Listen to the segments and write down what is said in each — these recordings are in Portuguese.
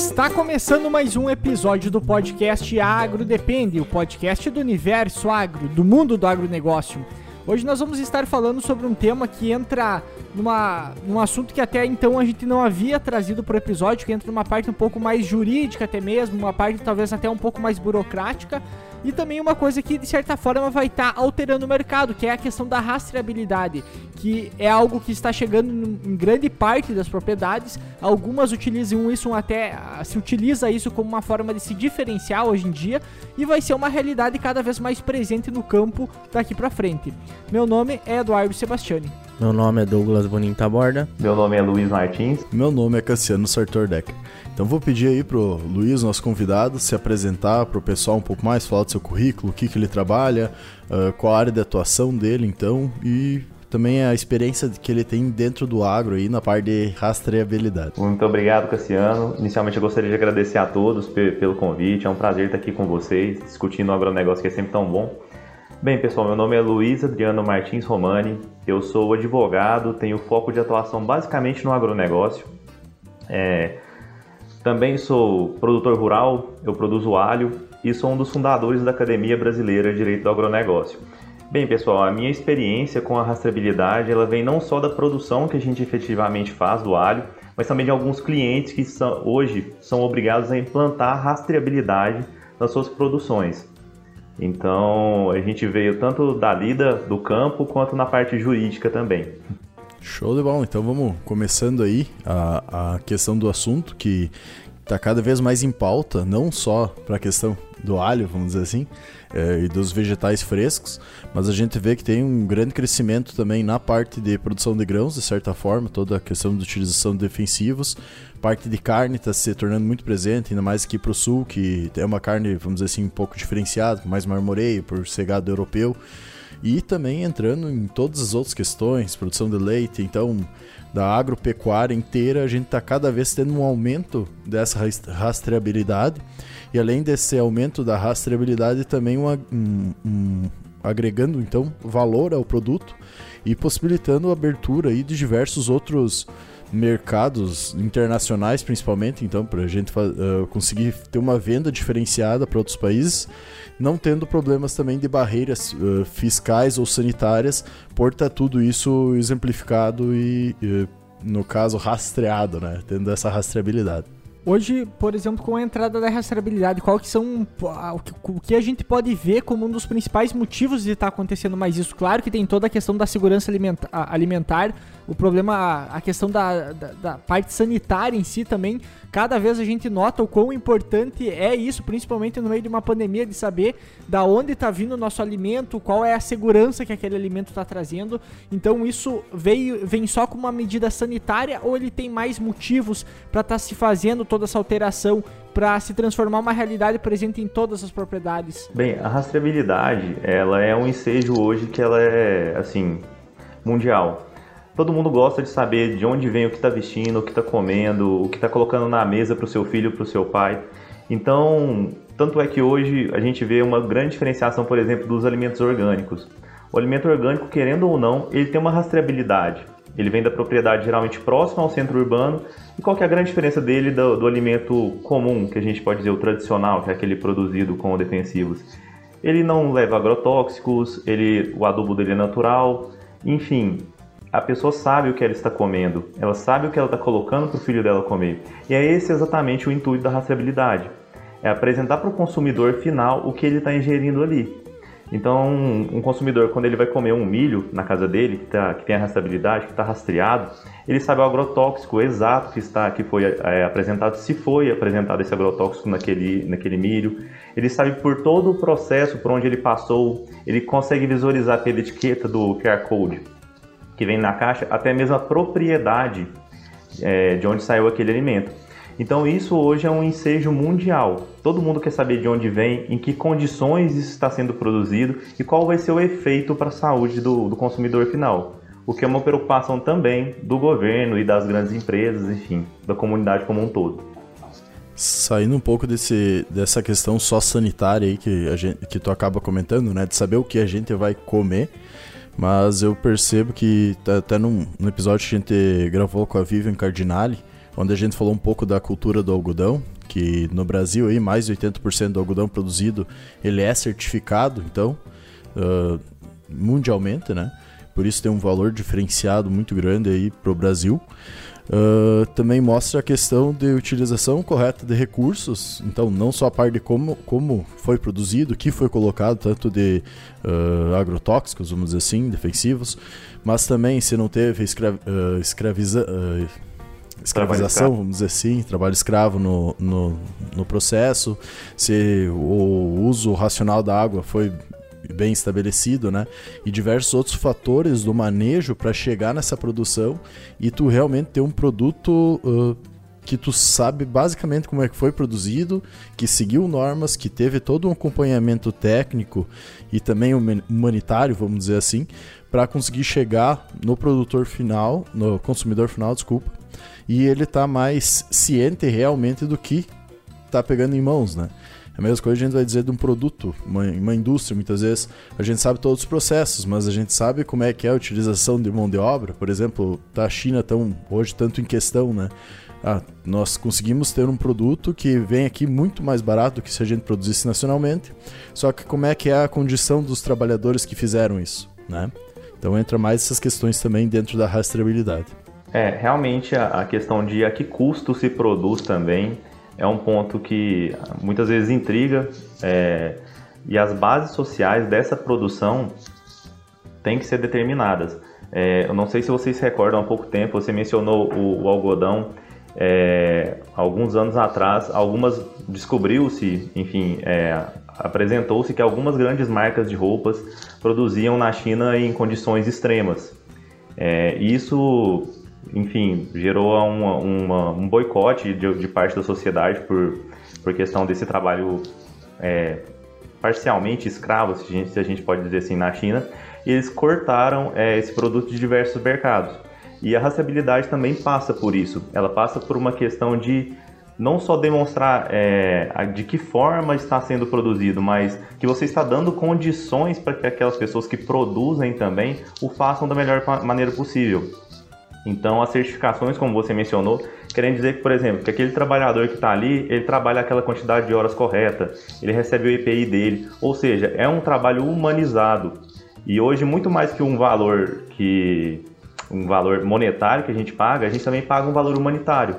Está começando mais um episódio do podcast Agro Depende, o podcast do universo agro, do mundo do agronegócio. Hoje nós vamos estar falando sobre um tema que entra numa, num assunto que até então a gente não havia trazido para o episódio, que entra numa parte um pouco mais jurídica até mesmo, uma parte talvez até um pouco mais burocrática, e também uma coisa que de certa forma vai estar tá alterando o mercado, que é a questão da rastreabilidade, que é algo que está chegando em grande parte das propriedades. Algumas utilizam isso até se utiliza isso como uma forma de se diferenciar hoje em dia e vai ser uma realidade cada vez mais presente no campo daqui para frente. Meu nome é Eduardo Sebastiani. Meu nome é Douglas Bonita Borda. Meu nome é Luiz Martins. Meu nome é Cassiano Sartor Decker. Então vou pedir aí pro Luiz, nosso convidado, se apresentar pro pessoal um pouco mais, falar do seu currículo, o que, que ele trabalha, uh, qual a área de atuação dele, então, e também a experiência que ele tem dentro do agro aí na parte de rastreabilidade. Muito obrigado, Cassiano. Inicialmente eu gostaria de agradecer a todos pelo convite. É um prazer estar aqui com vocês, discutindo o agronegócio que é sempre tão bom. Bem, pessoal, meu nome é Luiz Adriano Martins Romani. Eu sou advogado, tenho foco de atuação basicamente no agronegócio. É, também sou produtor rural, eu produzo alho e sou um dos fundadores da Academia Brasileira de Direito do Agronegócio. Bem, pessoal, a minha experiência com a rastreabilidade, ela vem não só da produção que a gente efetivamente faz do alho, mas também de alguns clientes que são, hoje são obrigados a implantar rastreabilidade nas suas produções. Então, a gente veio tanto da lida do campo quanto na parte jurídica também. Show de bola. Então vamos começando aí a, a questão do assunto que está cada vez mais em pauta, não só para a questão do alho, vamos dizer assim, é, e dos vegetais frescos, mas a gente vê que tem um grande crescimento também na parte de produção de grãos, de certa forma, toda a questão de utilização de defensivos, parte de carne está se tornando muito presente, ainda mais aqui para o sul, que é uma carne, vamos dizer assim, um pouco diferenciada, mais marmoreio, por ser gado europeu e também entrando em todas as outras questões, produção de leite, então da agropecuária inteira, a gente está cada vez tendo um aumento dessa rastreabilidade. E além desse aumento da rastreabilidade também um, um, um agregando então valor ao produto e possibilitando a abertura aí de diversos outros mercados internacionais principalmente, então para a gente uh, conseguir ter uma venda diferenciada para outros países, não tendo problemas também de barreiras uh, fiscais ou sanitárias, por estar tá tudo isso exemplificado e, uh, no caso, rastreado, né? Tendo essa rastreabilidade. Hoje, por exemplo, com a entrada da rastreabilidade, qual que são o que a gente pode ver como um dos principais motivos de estar tá acontecendo mais isso? Claro que tem toda a questão da segurança alimentar, o problema, a questão da, da, da, parte sanitária em si também, cada vez a gente nota o quão importante é isso, principalmente no meio de uma pandemia, de saber da onde está vindo o nosso alimento, qual é a segurança que aquele alimento está trazendo. Então isso veio, vem só com uma medida sanitária ou ele tem mais motivos para estar tá se fazendo toda essa alteração para se transformar uma realidade presente em todas as propriedades? Bem, a rastreabilidade, ela é um ensejo hoje que ela é, assim, mundial. Todo mundo gosta de saber de onde vem o que está vestindo, o que está comendo, o que está colocando na mesa para o seu filho, para o seu pai. Então, tanto é que hoje a gente vê uma grande diferenciação, por exemplo, dos alimentos orgânicos. O alimento orgânico, querendo ou não, ele tem uma rastreabilidade. Ele vem da propriedade geralmente próxima ao centro urbano. E qual que é a grande diferença dele do, do alimento comum, que a gente pode dizer o tradicional, que é aquele produzido com defensivos? Ele não leva agrotóxicos, ele, o adubo dele é natural, enfim, a pessoa sabe o que ela está comendo, ela sabe o que ela está colocando para o filho dela comer. E é esse exatamente o intuito da rastreabilidade. É apresentar para o consumidor final o que ele está ingerindo ali. Então, um consumidor, quando ele vai comer um milho na casa dele, que, tá, que tem a rastreabilidade, que está rastreado, ele sabe o agrotóxico exato que está que foi é, apresentado, se foi apresentado esse agrotóxico naquele, naquele milho. Ele sabe por todo o processo, por onde ele passou, ele consegue visualizar pela etiqueta do QR Code que vem na caixa, até mesmo a propriedade é, de onde saiu aquele alimento. Então isso hoje é um ensejo mundial. Todo mundo quer saber de onde vem, em que condições isso está sendo produzido e qual vai ser o efeito para a saúde do, do consumidor final. O que é uma preocupação também do governo e das grandes empresas, enfim, da comunidade como um todo. Saindo um pouco desse, dessa questão só sanitária aí que, a gente, que tu acaba comentando, né? De saber o que a gente vai comer. Mas eu percebo que até num, num episódio que a gente gravou com a Vivian Cardinale, onde a gente falou um pouco da cultura do algodão, que no Brasil aí mais de 80% do algodão produzido ele é certificado, então uh, mundialmente, né? Por isso tem um valor diferenciado muito grande aí para o Brasil. Uh, também mostra a questão de utilização correta de recursos, então não só a parte de como, como foi produzido, que foi colocado, tanto de uh, agrotóxicos, vamos dizer assim, defensivos, mas também se não teve escra uh, escraviza escravização, vamos dizer assim, trabalho escravo no, no, no processo, se o uso racional da água foi bem estabelecido, né? E diversos outros fatores do manejo para chegar nessa produção e tu realmente ter um produto uh, que tu sabe basicamente como é que foi produzido, que seguiu normas, que teve todo um acompanhamento técnico e também humanitário, vamos dizer assim, para conseguir chegar no produtor final, no consumidor final, desculpa, e ele tá mais ciente realmente do que tá pegando em mãos, né? A mesma coisa a gente vai dizer de um produto, uma, uma indústria, muitas vezes a gente sabe todos os processos, mas a gente sabe como é que é a utilização de mão de obra. Por exemplo, tá a China tão hoje tanto em questão, né? Ah, nós conseguimos ter um produto que vem aqui muito mais barato do que se a gente produzisse nacionalmente. Só que como é que é a condição dos trabalhadores que fizeram isso, né? Então entra mais essas questões também dentro da rastreabilidade. É, realmente a, a questão de a que custo se produz também é um ponto que muitas vezes intriga é, e as bases sociais dessa produção têm que ser determinadas. É, eu não sei se vocês recordam há pouco tempo, você mencionou o, o algodão. É, alguns anos atrás, algumas descobriu-se, enfim, é, apresentou-se que algumas grandes marcas de roupas produziam na China em condições extremas. É, isso enfim, gerou uma, uma, um boicote de, de, parte da sociedade por, por questão desse trabalho é, parcialmente escravo, se a, gente, se a, gente, pode dizer assim, na China, e eles cortaram é, esse produto de diversos mercados. E a rastreabilidade também passa por isso. Ela passa por uma questão de não só demonstrar é, de que forma está sendo produzido, mas que você está dando condições para que aquelas pessoas que produzem também o façam da melhor maneira possível. Então, as certificações, como você mencionou, querem dizer que, por exemplo, que aquele trabalhador que está ali, ele trabalha aquela quantidade de horas correta, ele recebe o EPI dele, ou seja, é um trabalho humanizado. E hoje, muito mais que um valor que um valor monetário que a gente paga, a gente também paga um valor humanitário.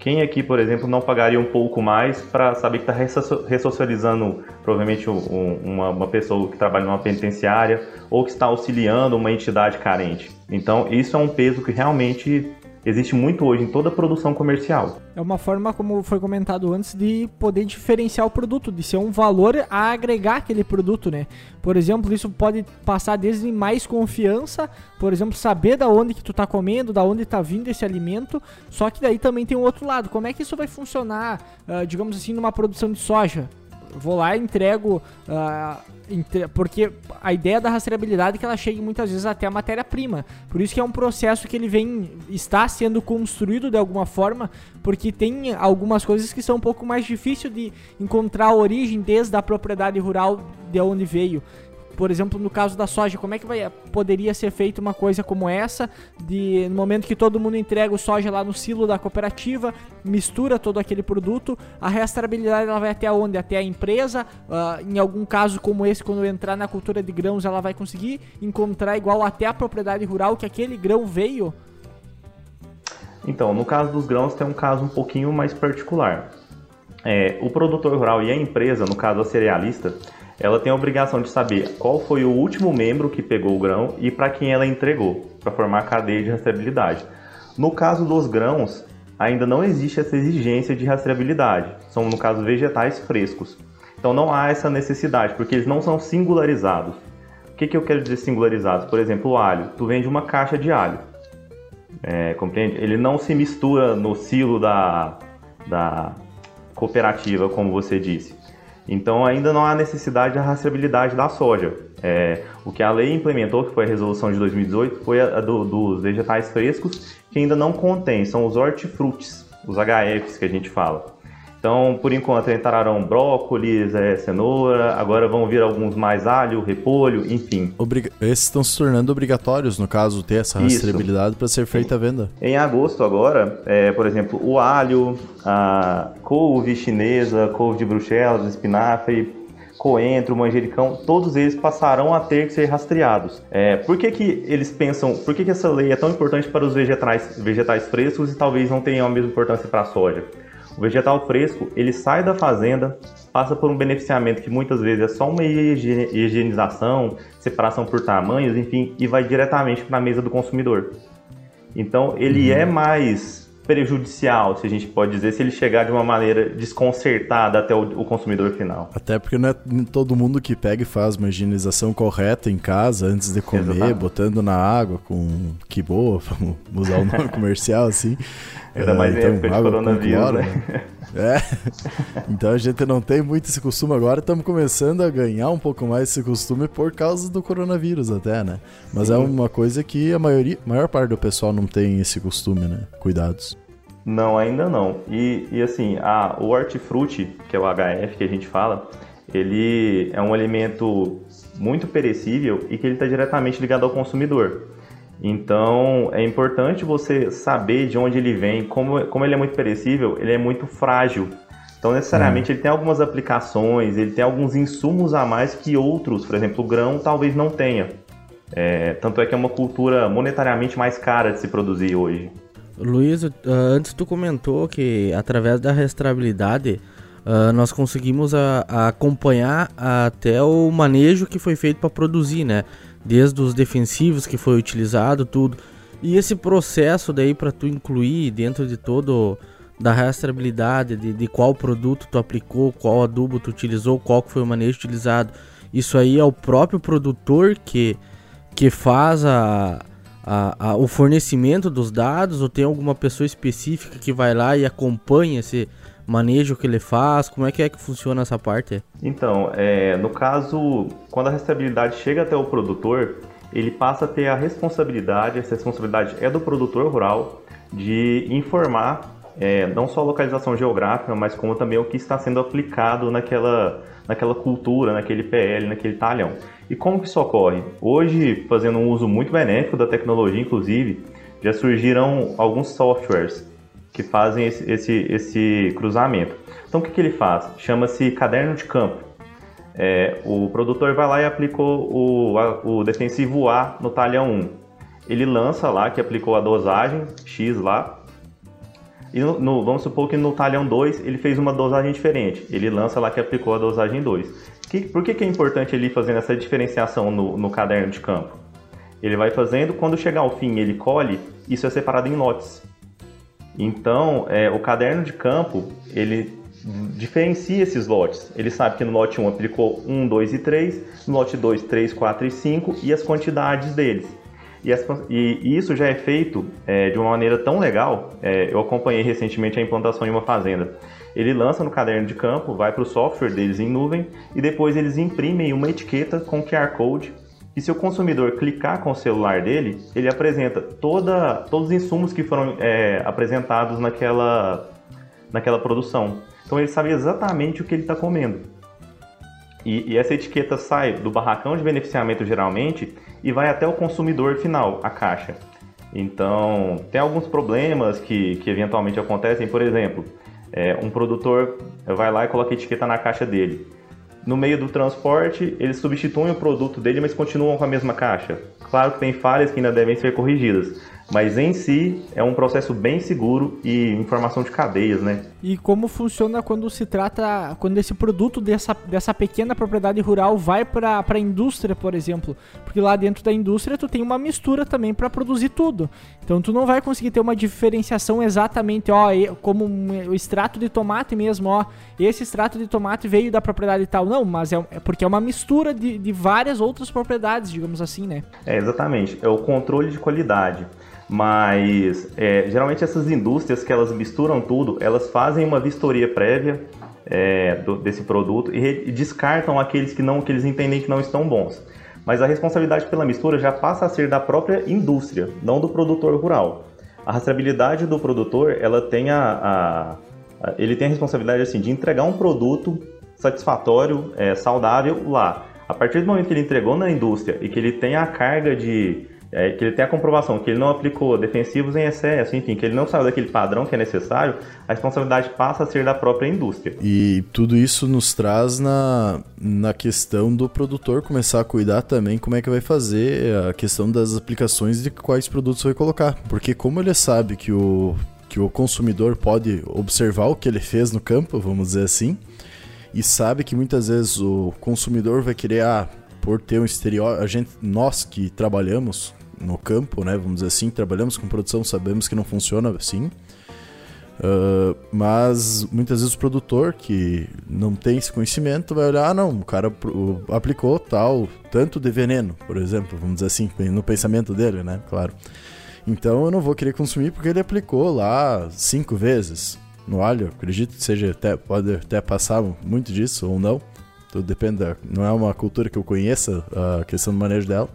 Quem aqui, por exemplo, não pagaria um pouco mais para saber que está ressocializando provavelmente um, uma, uma, pessoa que trabalha numa penitenciária ou que está auxiliando uma entidade carente? Então, isso é um peso que realmente existe muito hoje em toda a produção comercial. É uma forma, como foi comentado antes, de poder diferenciar o produto, de ser um valor a agregar aquele produto, né? Por exemplo, isso pode passar desde mais confiança, por exemplo, saber da onde que tu tá comendo, da onde tá vindo esse alimento, só que daí também tem um outro lado. Como é que isso vai funcionar, uh, digamos assim, numa produção de soja? vou lá entrego. Uh. Porque a ideia da rastreabilidade é que ela chegue muitas vezes até a matéria-prima. Por isso que é um processo que ele vem. está sendo construído de alguma forma, porque tem algumas coisas que são um pouco mais difíceis de encontrar a origem desde a propriedade rural de onde veio por exemplo, no caso da soja, como é que vai, poderia ser feita uma coisa como essa, de no momento que todo mundo entrega o soja lá no silo da cooperativa, mistura todo aquele produto, a rastreabilidade ela vai até onde? Até a empresa, uh, em algum caso como esse, quando entrar na cultura de grãos, ela vai conseguir encontrar igual até a propriedade rural que aquele grão veio? Então, no caso dos grãos tem um caso um pouquinho mais particular. É, o produtor rural e a empresa, no caso a cerealista, ela tem a obrigação de saber qual foi o último membro que pegou o grão e para quem ela entregou, para formar a cadeia de rastreabilidade. No caso dos grãos, ainda não existe essa exigência de rastreabilidade, são, no caso, vegetais frescos. Então não há essa necessidade, porque eles não são singularizados. O que, que eu quero dizer singularizados? Por exemplo, o alho. Tu vende uma caixa de alho. É, compreende? Ele não se mistura no silo da, da cooperativa, como você disse. Então ainda não há necessidade da rastreabilidade da soja. É, o que a lei implementou, que foi a resolução de 2018, foi a, a do, dos vegetais frescos, que ainda não contém, são os hortifrutis, os HFs que a gente fala. Então, por enquanto, entrarão brócolis, é, cenoura, agora vão vir alguns mais alho, repolho, enfim. Obriga Esses estão se tornando obrigatórios, no caso, ter essa rastreabilidade para ser feita a venda. Em agosto agora, é, por exemplo, o alho, a couve chinesa, couve de Bruxelas, espinafre, coentro, manjericão, todos eles passarão a ter que ser rastreados. É, por que, que eles pensam, por que, que essa lei é tão importante para os vegetais, vegetais frescos e talvez não tenha a mesma importância para a soja? O vegetal fresco, ele sai da fazenda, passa por um beneficiamento que muitas vezes é só uma higienização, separação por tamanhos, enfim, e vai diretamente para a mesa do consumidor. Então, ele uhum. é mais prejudicial, se a gente pode dizer, se ele chegar de uma maneira desconcertada até o, o, consumidor final. Até porque não é todo mundo que pega e faz uma higienização correta em casa antes de comer, Exatamente. botando na água com que boa, vamos usar o nome comercial assim. Ainda mais então, em época de coronavírus, né? né? É. Então a gente não tem muito esse costume agora, estamos começando a ganhar um pouco mais esse costume por causa do coronavírus até, né? Mas é Sim. é uma coisa que a maioria, maior parte do pessoal não tem esse costume, né? Cuidados. Não, ainda não. E, e assim, a, o hortifruti, que é o HF que a gente fala, ele é um alimento muito perecível e que ele está diretamente ligado ao consumidor. Então é importante você saber de onde ele vem, como, como ele é muito perecível, ele é muito frágil. Então, necessariamente, hum. ele tem algumas aplicações, ele tem alguns insumos a mais que outros, por exemplo, o grão talvez não tenha. É, tanto é que é uma cultura monetariamente mais cara de se produzir hoje. Luiz, uh, antes tu comentou que através da restabilidade uh, nós conseguimos a, a acompanhar até o manejo que foi feito para produzir, né? Desde os defensivos que foi utilizado, tudo. E esse processo daí para tu incluir dentro de todo da rastreabilidade de, de qual produto tu aplicou, qual adubo tu utilizou, qual foi o manejo utilizado. Isso aí é o próprio produtor que, que faz a, a, a, o fornecimento dos dados ou tem alguma pessoa específica que vai lá e acompanha esse, manejo que ele faz? Como é que é que funciona essa parte? Então, é, no caso, quando a rastreabilidade chega até o produtor, ele passa a ter a responsabilidade, essa responsabilidade é do produtor rural, de informar é, não só a localização geográfica, mas como também o que está sendo aplicado naquela, naquela cultura, naquele PL, naquele talhão. E como que isso ocorre? Hoje, fazendo um uso muito benéfico da tecnologia, inclusive, já surgiram alguns softwares que fazem esse, esse, esse cruzamento. Então o que, que ele faz? Chama-se caderno de campo. É, o produtor vai lá e aplicou o, a, o defensivo A no talhão 1. Ele lança lá que aplicou a dosagem X lá. E no, no, vamos supor que no talhão 2 ele fez uma dosagem diferente. Ele lança lá que aplicou a dosagem 2. Que, por que, que é importante ele fazer essa diferenciação no, no caderno de campo? Ele vai fazendo, quando chegar ao fim ele colhe, isso é separado em lotes. Então, é, o caderno de campo, ele diferencia esses lotes. Ele sabe que no lote 1 aplicou 1, 2 e 3, no lote 2, 3, 4 e 5 e as quantidades deles. E, as, e isso já é feito é, de uma maneira tão legal. É, eu acompanhei recentemente a implantação em uma fazenda. Ele lança no caderno de campo, vai para o software deles em nuvem e depois eles imprimem uma etiqueta com QR Code e se o consumidor clicar com o celular dele, ele apresenta toda, todos os insumos que foram é, apresentados naquela, naquela produção. Então ele sabe exatamente o que ele está comendo. E, e, essa etiqueta sai do barracão de beneficiamento geralmente e vai até o consumidor final, a caixa. Então tem alguns problemas que, que eventualmente acontecem, por exemplo, é, um produtor vai lá e coloca a etiqueta na caixa dele no meio do transporte, eles substituem o produto dele, mas continuam com a mesma caixa. Claro que tem falhas que ainda devem ser corrigidas, mas em si é um processo bem seguro e informação de cadeias, né? E como funciona quando se trata, quando esse produto dessa, dessa pequena propriedade rural vai para a indústria, por exemplo? Porque lá dentro da indústria tu tem uma mistura também para produzir tudo. Então tu não vai conseguir ter uma diferenciação exatamente, ó, como o extrato de tomate mesmo, ó, esse extrato de tomate veio da propriedade tal. Não, mas é, é porque é uma mistura de, de várias outras propriedades, digamos assim, né? É, exatamente. É o controle de qualidade. Mas é, geralmente essas indústrias que elas misturam tudo, elas fazem uma vistoria prévia é, do, desse produto e, e, descartam aqueles que não que eles entendem que não estão bons. Mas a responsabilidade pela mistura já passa a ser da própria indústria, não do produtor rural. A rastreabilidade do produtor ela tem a, a ele tem a responsabilidade assim, de entregar um produto satisfatório, é, saudável lá. A partir do momento que ele entregou na indústria e que ele tem a carga de. É, que ele tem a comprovação que ele não aplicou defensivos em excesso, enfim, que ele não saiu daquele padrão que é necessário, a responsabilidade passa a ser da própria indústria. E tudo isso nos traz na, na questão do produtor começar a cuidar também como é que vai fazer a questão das aplicações de quais produtos vai colocar. Porque como ele sabe que o, que o consumidor pode observar o que ele fez no campo, vamos dizer assim, e sabe que muitas vezes o consumidor vai querer, ah, por ter um estereótipo, a gente, nós que trabalhamos no campo, né, vamos dizer assim, trabalhamos com produção, sabemos que não funciona assim. Uh, mas muitas vezes o produtor que não tem esse conhecimento vai olhar, ah, não, o cara aplicou tal, tanto de veneno, por exemplo, vamos dizer assim, no pensamento dele, né? Claro. Então eu não vou querer consumir porque ele aplicou lá cinco vezes no alho. Acredito que seja até, pode até passar muito disso ou não. Tudo depende, da, não é uma cultura que eu conheça a questão do manejo dela.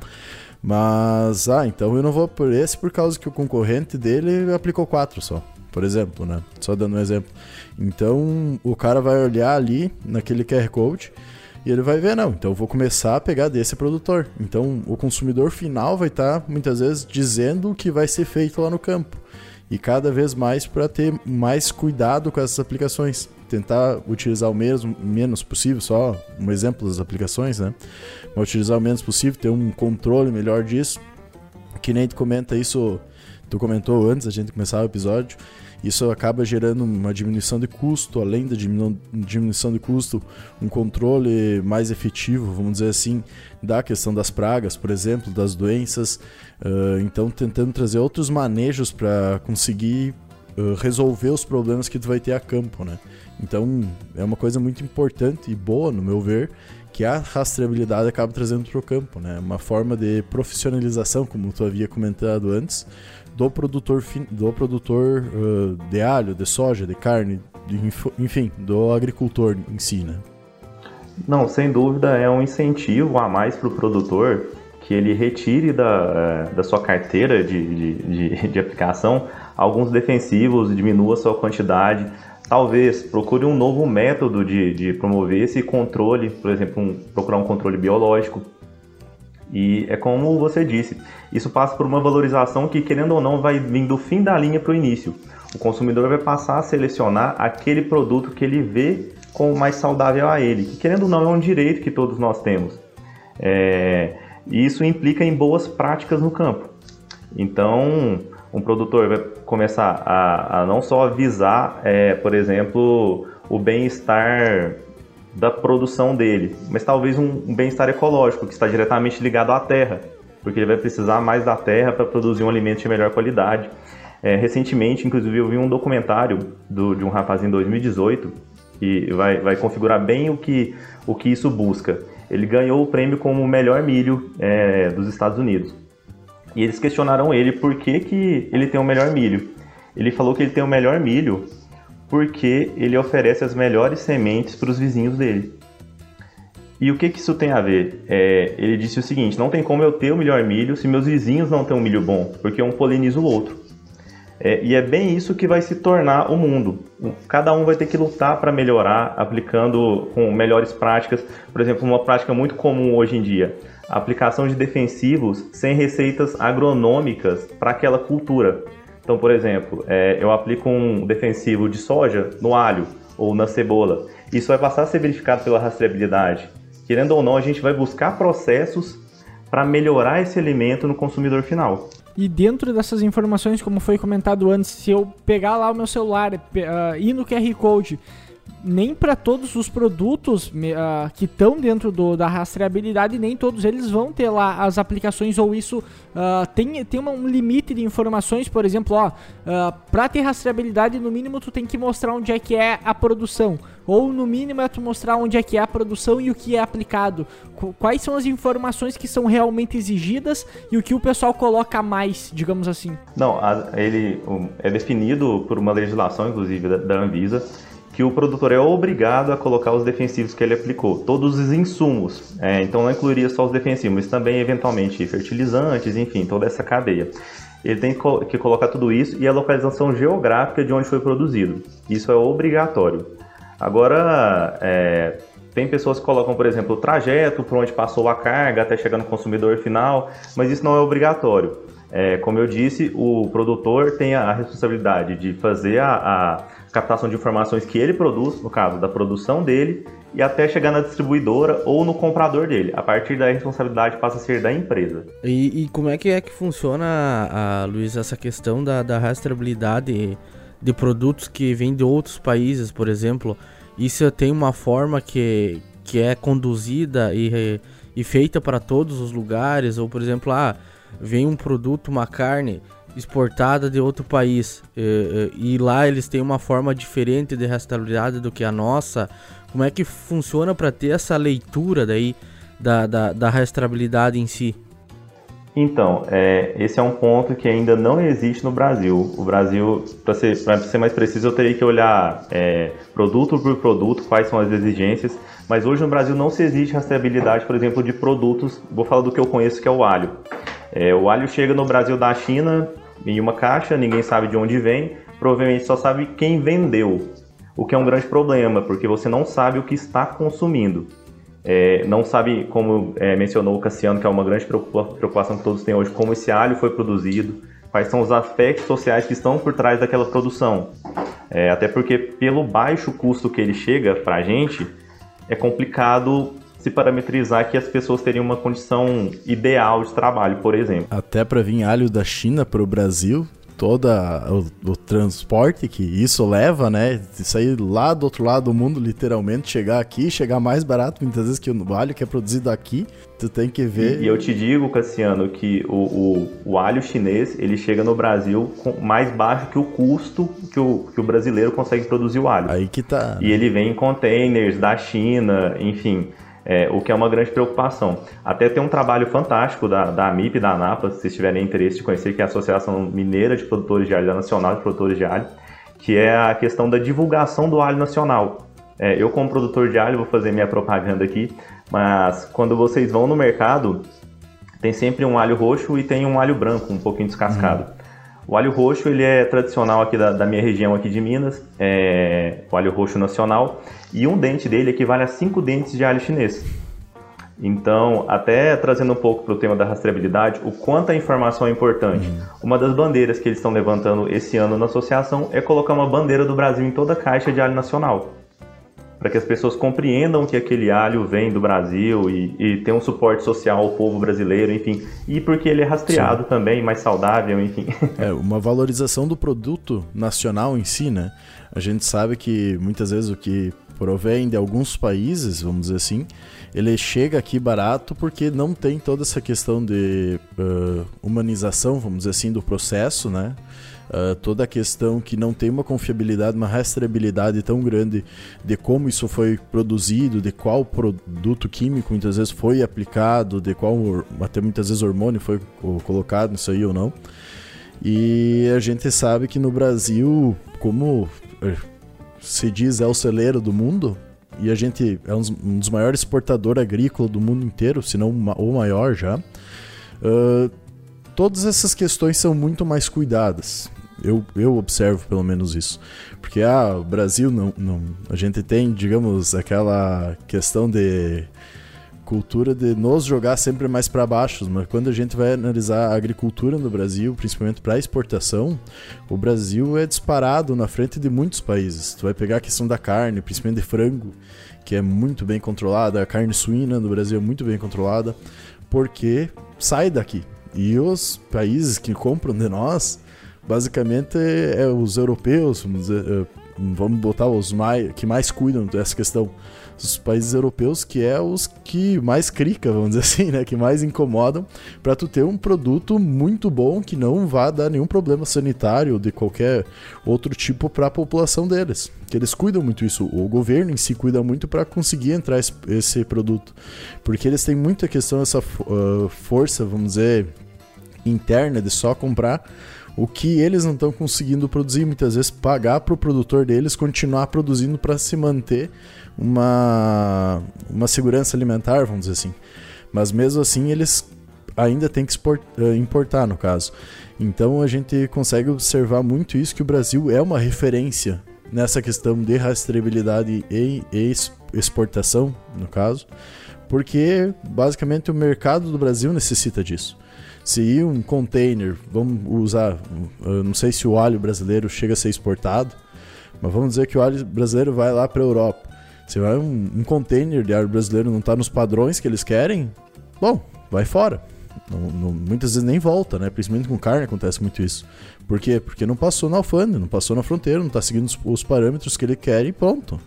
Mas, ah, então eu não vou por esse por causa que o concorrente dele aplicou quatro só, por exemplo, né? Só dando um exemplo. Então o cara vai olhar ali naquele QR Code e ele vai ver, não, então eu vou começar a pegar desse produtor. Então o consumidor final vai estar tá, muitas vezes dizendo o que vai ser feito lá no campo. E cada vez mais para ter mais cuidado com essas aplicações tentar utilizar o mesmo, menos possível, só um exemplo das aplicações, né? Mas utilizar o menos possível, ter um controle melhor disso. Que nem tu comenta isso, tu comentou antes a gente começar o episódio, isso acaba gerando uma diminuição de custo, além da diminuição de custo, um controle mais efetivo, vamos dizer assim, da questão das pragas, por exemplo, das doenças. Uh, então, tentando trazer outros manejos para conseguir resolver os problemas que tu vai ter a campo, né? Então, é uma coisa muito importante e boa, no meu ver, que a rastreabilidade acaba trazendo para o campo, né? Uma forma de profissionalização, como tu havia comentado antes, do produtor, do produtor uh, de alho, de soja, de carne, de, enfim, do agricultor em si, né? Não, sem dúvida é um incentivo a mais para o produtor que ele retire da, da sua carteira de, de, de, de aplicação alguns defensivos, diminua sua quantidade, talvez procure um novo método de, de promover esse controle, por exemplo, um, procurar um controle biológico. E é como você disse, isso passa por uma valorização que, querendo ou não, vai vir do fim da linha para o início. O consumidor vai passar a selecionar aquele produto que ele vê como mais saudável a ele, que querendo ou não é um direito que todos nós temos. É, e isso implica em boas práticas no campo. Então, um produtor vai começar a, a não só visar, é, por exemplo, o bem-estar da produção dele, mas talvez um, um bem-estar ecológico que está diretamente ligado à terra, porque ele vai precisar mais da terra para produzir um alimento de melhor qualidade. É, recentemente, inclusive, eu vi um documentário do, de um rapaz em 2018 que vai, vai configurar bem o que, o que isso busca. Ele ganhou o prêmio como o melhor milho é, dos Estados Unidos. E eles questionaram ele por que, que ele tem o melhor milho. Ele falou que ele tem o melhor milho porque ele oferece as melhores sementes para os vizinhos dele. E o que, que isso tem a ver? É, ele disse o seguinte: não tem como eu ter o melhor milho se meus vizinhos não têm um milho bom, porque um poliniza o outro. É, e é bem isso que vai se tornar o mundo. Cada um vai ter que lutar para melhorar, aplicando com melhores práticas. Por exemplo, uma prática muito comum hoje em dia: aplicação de defensivos sem receitas agronômicas para aquela cultura. Então, por exemplo, é, eu aplico um defensivo de soja no alho ou na cebola. Isso vai passar a ser verificado pela rastreabilidade. Querendo ou não, a gente vai buscar processos para melhorar esse alimento no consumidor final. E dentro dessas informações, como foi comentado antes, se eu pegar lá o meu celular, uh, ir no QR Code nem para todos os produtos uh, que estão dentro do, da rastreabilidade, nem todos eles vão ter lá as aplicações ou isso uh, tem, tem um limite de informações, por exemplo, ó, uh, ah, para ter rastreabilidade, no mínimo tu tem que mostrar onde é que é a produção, ou no mínimo é tu mostrar onde é que é a produção e o que é aplicado. Quais são as informações que são realmente exigidas e o que o pessoal coloca mais, digamos assim? Não, ele é definido por uma legislação, inclusive, da, da Anvisa que o produtor é obrigado a colocar os defensivos que ele aplicou, todos os insumos. É, então não incluiria só os defensivos, mas também eventualmente fertilizantes, enfim, toda essa cadeia. ele tem que colocar tudo isso e a localização geográfica de onde foi produzido. Isso é obrigatório. Agora, é, tem pessoas que colocam, por exemplo, o trajeto por onde passou a carga até chegar no consumidor final, mas isso não é obrigatório. É, como eu disse, o produtor tem a responsabilidade de fazer a, a, captação de informações que ele produz, no caso da produção dele, e até chegar na distribuidora ou no comprador dele. A partir daí, a responsabilidade passa a ser da empresa. E, e como é que é que funciona, a, Luiz, essa questão da, da rastreabilidade de produtos que vêm de outros países, por exemplo? Isso tem uma forma que, que é conduzida e, e feita para todos os lugares? Ou, por exemplo, ah, vem um produto, uma carne exportada de outro país e, e, lá eles têm uma forma diferente de rastreabilidade do que a nossa. Como é que funciona para ter essa leitura daí da, da, da rastreabilidade em si? Então, é, esse é um ponto que ainda não existe no Brasil. O Brasil, para ser, ser mais preciso, eu teria que olhar é, produto por produto, quais são as exigências. Mas hoje no Brasil não se existe rastreabilidade, por exemplo, de produtos. Vou falar do que eu conheço, que é o alho. É, o alho chega no Brasil da China em uma caixa, ninguém sabe de onde vem, provavelmente só sabe quem vendeu. O que é um grande problema, porque você não sabe o que está consumindo. É, não sabe, como é, mencionou o Cassiano, que é uma grande preocupação que todos têm hoje, como esse alho foi produzido, quais são os aspectos sociais que estão por trás daquela produção. É, até porque, pelo baixo custo que ele chega para a gente, é complicado se parametrizar que as pessoas teriam uma condição ideal de trabalho, por exemplo. Até para vir alho da China para o Brasil, todo o, o, transporte que isso leva, né? De sair lá do outro lado do mundo, literalmente, chegar aqui, chegar mais barato muitas vezes que o alho que é produzido aqui, tu tem que ver. E, eu te digo, Cassiano, que o, o, o, alho chinês ele chega no Brasil com mais baixo que o custo que o, que o brasileiro consegue produzir o alho. Aí que tá. E ele vem em containers da China, enfim é, o que é uma grande preocupação. Até tem um trabalho fantástico da, da AMIP da ANAPA, se vocês tiverem interesse de conhecer, que é a Associação Mineira de Produtores de Alho, da Nacional de Produtores de Alho, que é a questão da divulgação do alho nacional. É, eu, como produtor de alho, vou fazer minha propaganda aqui, mas quando vocês vão no mercado, tem sempre um alho roxo e tem um alho branco, um pouquinho descascado. Uhum. O alho roxo ele é tradicional aqui da, da minha região aqui de Minas, é o alho roxo nacional, e um dente dele equivale a cinco dentes de alho chinês. Então, até trazendo um pouco para o tema da rastreabilidade, o quanto a informação é importante. Uhum. Uma das bandeiras que eles estão levantando esse ano na associação é colocar uma bandeira do Brasil em toda a caixa de alho nacional para que as pessoas compreendam que aquele alho vem do Brasil e, e tem um suporte social ao povo brasileiro, enfim, e porque ele é rastreado Sim. também, mais saudável, enfim. É, uma valorização do produto nacional em si, né? A gente sabe que muitas vezes o que provém de alguns países, vamos dizer assim, ele chega aqui barato porque não tem toda essa questão de uh, humanização, vamos dizer assim, do processo, né? Uh, toda a questão que não tem uma confiabilidade, uma rastreabilidade tão grande de como isso foi produzido, de qual produto químico muitas vezes foi aplicado, de qual até muitas vezes hormônio foi colocado nisso aí ou não. E a gente sabe que no Brasil, como eh, se diz é o celeiro do mundo, e a gente é um dos maiores exportadores agrícolas do mundo inteiro, se não o maior já. Uh, todas essas questões são muito mais cuidadas. Eu, eu observo pelo menos isso. Porque ah, o Brasil não, não. A gente tem, digamos, aquela questão de cultura de nos jogar sempre mais para baixo, mas quando a gente vai analisar a agricultura no Brasil, principalmente para exportação, o Brasil é disparado na frente de muitos países. Tu vai pegar a questão da carne, principalmente de frango, que é muito bem controlada, a carne suína no Brasil é muito bem controlada, porque sai daqui. E os países que compram de nós, basicamente, é os europeus, vamos, dizer, é, vamos botar os mais, que mais cuidam dessa questão. Os países europeus, que é os que mais crica, vamos dizer assim, né? Que mais incomodam, para tu ter um produto muito bom que não vá dar nenhum problema sanitário de qualquer outro tipo para a população deles. Que eles cuidam muito isso. O governo em si cuida muito para conseguir entrar esse, esse, produto. Porque eles têm muita questão, essa uh, força, vamos dizer, interna de só comprar o que eles não estão conseguindo produzir, muitas vezes pagar para o produtor deles continuar produzindo para se manter uma, uma segurança alimentar, vamos dizer assim. Mas mesmo assim, eles ainda tem que export, uh, importar, no caso. Então a gente consegue observar muito isso, que o Brasil é uma referência nessa questão de rastreabilidade e, e exportação, no caso, porque basicamente o mercado do Brasil necessita disso. Se um container, vamos usar, não sei se o alho brasileiro chega a ser exportado, mas vamos dizer que o alho brasileiro vai lá para a Europa. Se vai um, um container de alho brasileiro não está nos padrões que eles querem, bom, vai fora. Não, não, muitas vezes nem volta, né? Principalmente com carne acontece muito isso. Por quê? Porque não passou na alfândega, não passou na fronteira, não está seguindo os, os, parâmetros que ele quer e pronto.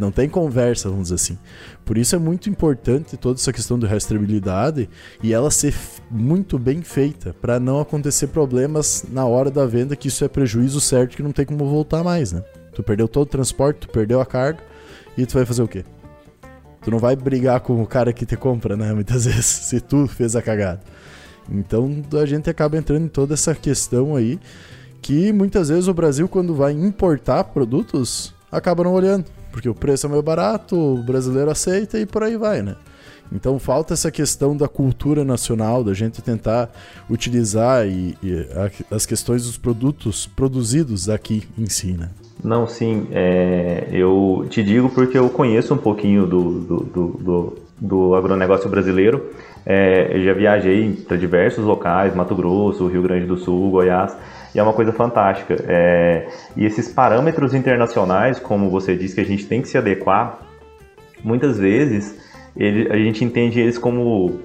Não tem conversa, vamos dizer assim. Por isso é muito importante toda essa questão de rastreabilidade e ela ser muito bem feita para não acontecer problemas na hora da venda, que isso é prejuízo certo que não tem como voltar mais, né? Tu perdeu todo o transporte, tu perdeu a carga e tu vai fazer o quê? Tu não vai brigar com o cara que te compra, né? Muitas vezes, se tu fez a cagada. Então a gente acaba entrando em toda essa questão aí que muitas vezes o Brasil, quando vai importar produtos, acaba não olhando. Porque o preço é mais barato, o brasileiro aceita e por aí vai, né? Então falta essa questão da cultura nacional, da gente tentar utilizar e, e a, as questões dos produtos produzidos aqui em si, né? Não, sim. É, eu te digo porque eu conheço um pouquinho do, do, do, do, do agronegócio brasileiro. É, eu já viajei para diversos locais, Mato Grosso, Rio Grande do Sul, Goiás, e é uma coisa fantástica. É, e esses parâmetros internacionais, como você disse que a gente tem que se adequar, muitas vezes ele, a gente entende eles como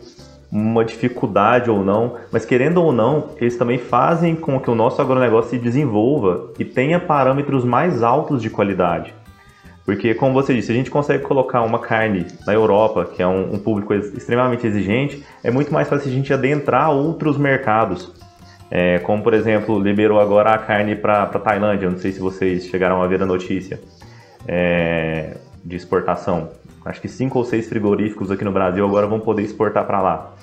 uma dificuldade ou não, mas querendo ou não, eles também fazem com que o nosso agronegócio se desenvolva e tenha parâmetros mais altos de qualidade. Porque, como você disse, a gente consegue colocar uma carne na Europa, que é um, um público extremamente exigente, é muito mais fácil a gente adentrar outros mercados. É, como, por exemplo, liberou agora a carne para Tailândia, não sei se vocês chegaram a ver a notícia é, de exportação. Acho que cinco ou seis frigoríficos aqui no Brasil agora vão poder exportar para lá.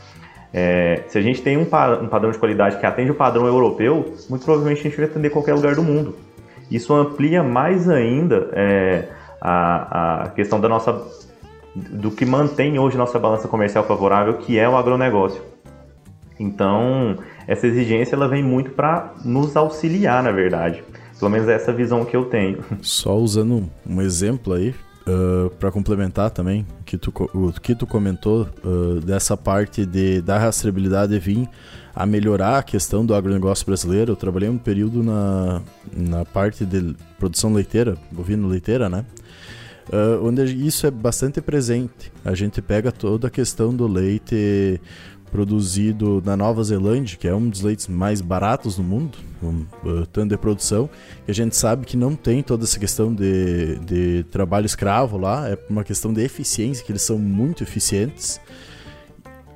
É, se a gente tem um, um, padrão de qualidade que atende o padrão europeu, muito provavelmente a gente vai atender qualquer lugar do mundo. Isso amplia mais ainda é, a, a questão da nossa do que mantém hoje nossa balança comercial favorável, que é o agronegócio. Então, essa exigência ela vem muito para nos auxiliar, na verdade. Pelo menos é essa visão que eu tenho. Só usando um exemplo aí, uh, para complementar também que tu, o que tu comentou uh, dessa parte de, da rastreabilidade vir a melhorar a questão do agronegócio brasileiro. Eu trabalhei um período na, na parte de produção leiteira, bovino leiteira, né? Uh, onde isso é bastante presente. A gente pega toda a questão do leite produzido na Nova Zelândia, que é um dos leites mais baratos do mundo, um, uh, tanto de produção, e a gente sabe que não tem toda essa questão de, de trabalho escravo lá, é uma questão de eficiência, que eles são muito eficientes.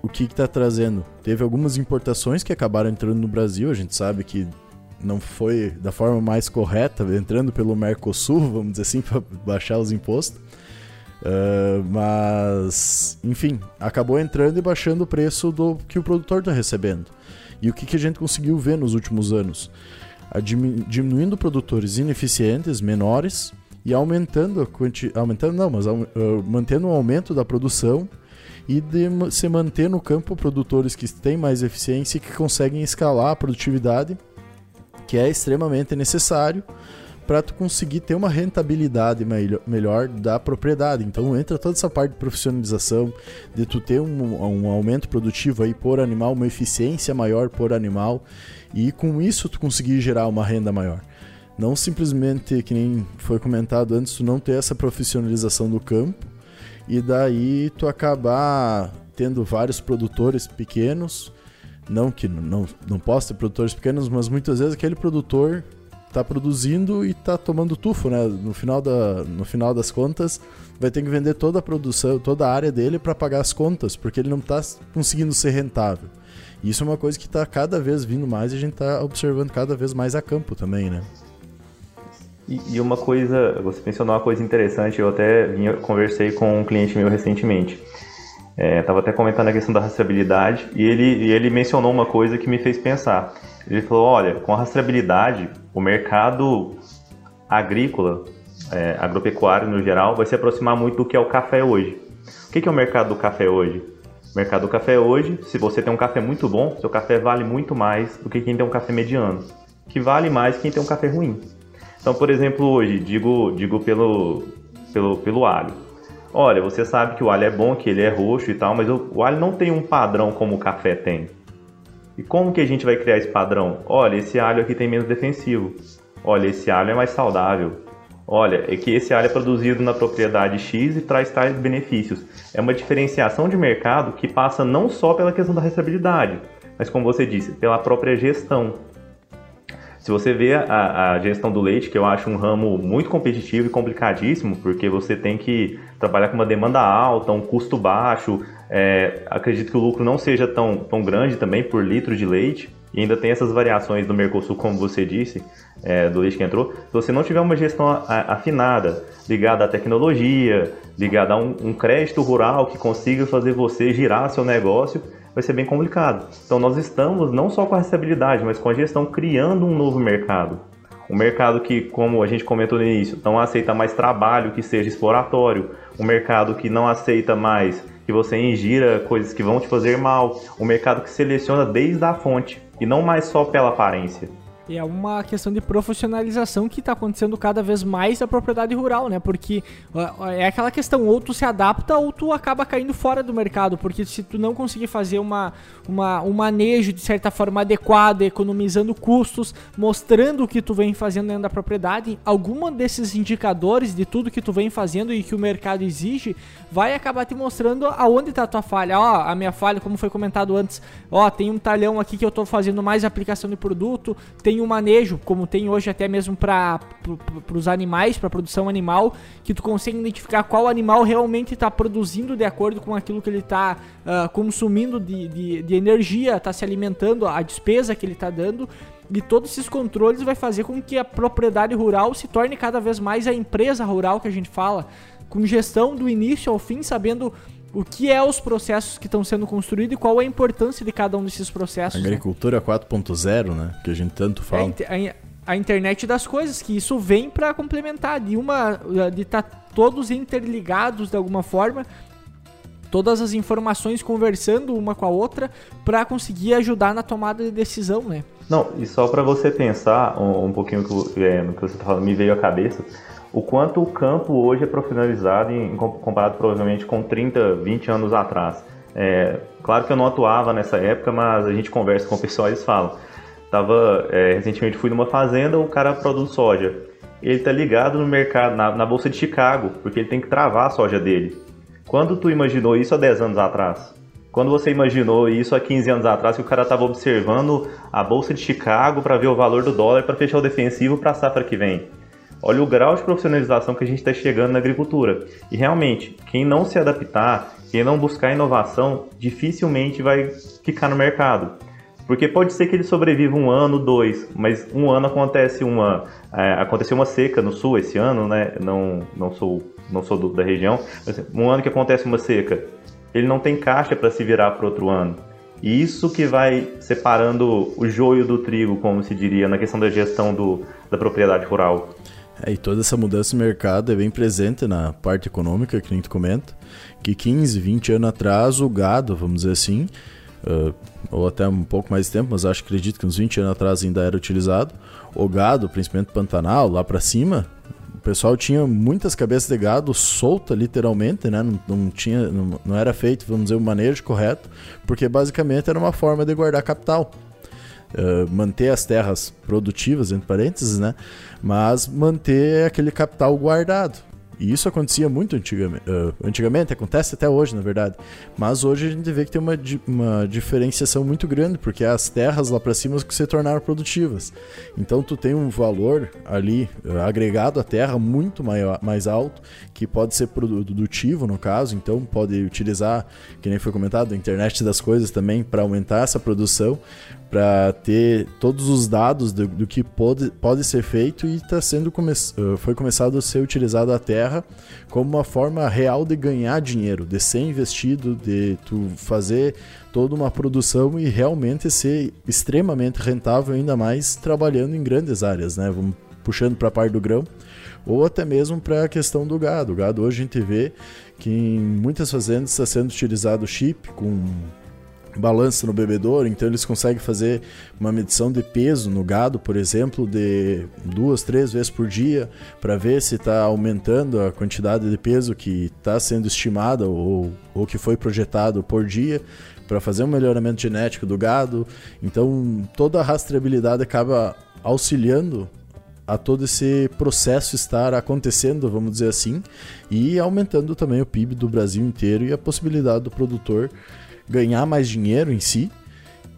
O que está trazendo? Teve algumas importações que acabaram entrando no Brasil, a gente sabe que não foi da forma mais correta, entrando pelo Mercosul, vamos dizer assim, para baixar os impostos. Uh, mas, enfim, acabou entrando e baixando o preço do que o produtor está recebendo. E o que, que a gente conseguiu ver nos últimos anos? A diminuindo produtores ineficientes, menores, e aumentando a. Aumentando não, mas uh, mantendo o um aumento da produção e de se manter no campo produtores que têm mais eficiência e que conseguem escalar a produtividade, que é extremamente necessário para tu conseguir ter uma rentabilidade melhor da propriedade. Então entra toda essa parte de profissionalização, de tu ter um, um aumento produtivo aí por animal, uma eficiência maior por animal e com isso tu conseguir gerar uma renda maior. Não simplesmente, que nem foi comentado antes, tu não ter essa profissionalização do campo e daí tu acabar tendo vários produtores pequenos, não que não, não possa ter produtores pequenos, mas muitas vezes aquele produtor tá produzindo e tá tomando tufo, né? No final, da, no final das contas, vai ter que vender toda a produção, toda a área dele para pagar as contas, porque ele não tá conseguindo ser rentável. E isso é uma coisa que tá cada vez vindo mais e a gente tá observando cada vez mais a campo também, né? E, uma coisa, você mencionou uma coisa interessante, eu até vinha, conversei com um cliente meu recentemente. Estava é, até comentando a questão da rastreabilidade e ele, e ele mencionou uma coisa que me fez pensar. Ele falou: olha, com a rastreabilidade, o mercado agrícola, é, agropecuário no geral, vai se aproximar muito do que é o café hoje. O que é o mercado do café hoje? O mercado do café hoje, se você tem um café muito bom, seu café vale muito mais do que quem tem um café mediano, que vale mais que quem tem um café ruim. Então, por exemplo, hoje, digo, digo pelo, pelo, pelo alho. Olha, você sabe que o alho é bom, que ele é roxo e tal, mas o, o alho não tem um padrão como o café tem. E como que a gente vai criar esse padrão? Olha, esse alho aqui tem menos defensivo. Olha, esse alho é mais saudável. Olha, é que esse alho é produzido na propriedade X e traz tais benefícios. É uma diferenciação de mercado que passa não só pela questão da restabilidade, mas como você disse, pela própria gestão. Se você vê a, a, gestão do leite, que eu acho um ramo muito competitivo e complicadíssimo, porque você tem que trabalhar com uma demanda alta, um custo baixo, é, acredito que o lucro não seja tão, tão grande também por litro de leite, e ainda tem essas variações do Mercosul, como você disse, é, do leite que entrou. Se você não tiver uma gestão afinada, ligada à tecnologia, ligada a um, um crédito rural que consiga fazer você girar seu negócio, vai ser bem complicado. Então nós estamos não só com a restabilidade, mas com a gestão criando um novo mercado. Um mercado que, como a gente comentou no início, não aceita mais trabalho que seja exploratório. Um mercado que não aceita mais que você ingira coisas que vão te fazer mal. Um mercado que seleciona desde a fonte e não mais só pela aparência. E é uma questão de profissionalização que está acontecendo cada vez mais na propriedade rural, né? Porque é aquela questão, ou tu se adapta ou tu acaba caindo fora do mercado, porque se tu não conseguir fazer uma, uma, um manejo de certa forma adequado, economizando custos, mostrando o que tu vem fazendo dentro da propriedade, alguma desses indicadores de tudo que tu vem fazendo e que o mercado exige, vai acabar te mostrando aonde está a tua falha. Ó, a minha falha, como foi comentado antes, ó, tem um talhão aqui que eu estou fazendo mais aplicação de produto, tem tem um manejo, como tem hoje até mesmo para os animais, para produção animal, que tu consegue identificar qual animal realmente está produzindo de acordo com aquilo que ele está uh, ah, consumindo de, de, de energia, está se alimentando, a despesa que ele está dando. E todos esses controles vai fazer com que a propriedade rural se torne cada vez mais a empresa rural que a gente fala, com gestão do início ao fim, sabendo o que é os processos que estão sendo construídos e qual é a importância de cada um desses processos. Né? Agricultura né? 4.0, né? Que a gente tanto fala. É, a, a, internet das coisas, que isso vem para complementar, de uma de estar tá todos interligados de alguma forma, todas as informações conversando uma com a outra para conseguir ajudar na tomada de decisão, né? Não, e só para você pensar um, um pouquinho que, é, no que você está falando, me veio à cabeça o quanto o campo hoje é profissionalizado em, comparado provavelmente com 30, 20 anos atrás. É, claro que eu não atuava nessa época, mas a gente conversa com o pessoal e eles falam. Tava, é, recentemente fui numa fazenda, o cara produz soja. Ele tá ligado no mercado, na, na bolsa de Chicago, porque ele tem que travar a soja dele. Quando tu imaginou isso há 10 anos atrás? Quando você imaginou isso há 15 anos atrás, que o cara estava observando a bolsa de Chicago para ver o valor do dólar para fechar o defensivo para a safra que vem? Olha o grau de profissionalização que a gente está chegando na agricultura. E realmente, quem não se adaptar, quem não buscar inovação, dificilmente vai ficar no mercado. Porque pode ser que ele sobreviva um ano, dois, mas um ano acontece uma é, aconteceu uma seca no sul esse ano, né? Não não sou não sou do, da região, um ano que acontece uma seca, ele não tem caixa para se virar para outro ano. E isso que vai separando o joio do trigo, como se diria, na questão da gestão do, da propriedade rural. É, e toda essa mudança no mercado é bem presente na parte econômica, que a gente comenta, que 15, 20 anos atrás o gado, vamos dizer assim, uh, ou até um pouco mais de tempo, mas acho acredito que uns 20 anos atrás ainda era utilizado, o gado, principalmente Pantanal, lá para cima, o pessoal tinha muitas cabeças de gado solta, literalmente, né? Não, não tinha, não, não era feito, vamos dizer, o manejo correto, porque basicamente era uma forma de guardar capital. Uh, manter as terras produtivas, entre parênteses, né? Mas manter aquele capital guardado. E isso acontecia muito antigamente, uh, antigamente, acontece até hoje, na verdade. Mas hoje a gente vê que tem uma, uma diferenciação muito grande, porque as terras lá para cima que se tornaram produtivas. Então tu tem um valor ali uh, agregado à terra muito maior, mais alto, que pode ser produtivo no caso, então pode utilizar, que nem foi comentado, a internet das coisas também para aumentar essa produção, para ter todos os dados do, do, que pode, pode ser feito e tá sendo come uh, foi começado a ser utilizado a terra como uma forma real de ganhar dinheiro, de ser investido, de tu fazer toda uma produção e realmente ser extremamente rentável, ainda mais trabalhando em grandes áreas, né? Vamos puxando para a parte do grão. ou até mesmo para a questão do gado. O gado hoje a gente vê que em muitas fazendas está sendo utilizado chip com balança no bebedouro, então eles conseguem fazer uma medição de peso no gado, por exemplo, de duas, três vezes por dia, para ver se está aumentando a quantidade de peso que está sendo estimada ou, ou que foi projetado por dia, para fazer um melhoramento genético do gado. Então toda a rastreabilidade acaba auxiliando a todo esse processo estar acontecendo, vamos dizer assim, e aumentando também o PIB do Brasil inteiro e a possibilidade do produtor ganhar mais dinheiro em si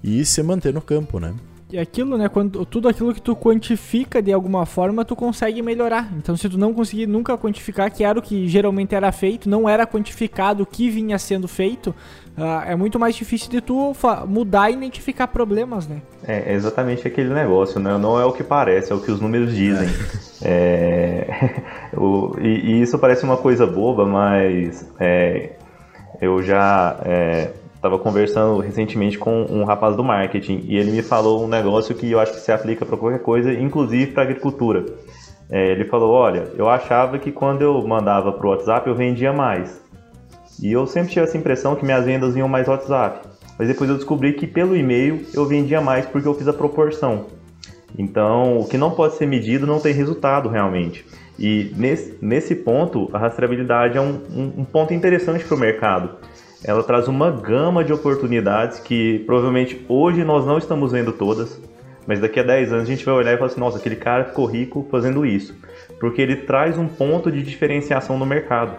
e se manter no campo, né? E aquilo, né, quando tudo aquilo que tu quantifica de alguma forma, tu consegue melhorar. Então, se tu não conseguir nunca quantificar, que era o que geralmente era feito, não era quantificado o que vinha sendo feito, uh, é muito mais difícil de tu mudar e identificar problemas, né? É, exatamente aquele negócio, né? Não é o que parece, é o que os números dizem. é, o, e, e, isso parece uma coisa boba, mas é, eu já é, estava conversando recentemente com um rapaz do marketing e ele me falou um negócio que eu acho que se aplica para qualquer coisa, inclusive para agricultura. É, ele falou: Olha, eu achava que quando eu mandava para o WhatsApp eu vendia mais. E eu sempre tinha essa impressão que minhas vendas iam mais WhatsApp. Mas depois eu descobri que pelo e-mail eu vendia mais porque eu fiz a proporção. Então, o que não pode ser medido não tem resultado realmente. E nesse, nesse ponto, a rastreabilidade é um, um, um ponto interessante para o mercado ela traz uma gama de oportunidades que provavelmente hoje nós não estamos vendo todas, mas daqui a 10 anos a gente vai olhar e falar assim: nossa, aquele cara ficou rico fazendo isso. Porque ele traz um ponto de diferenciação no mercado.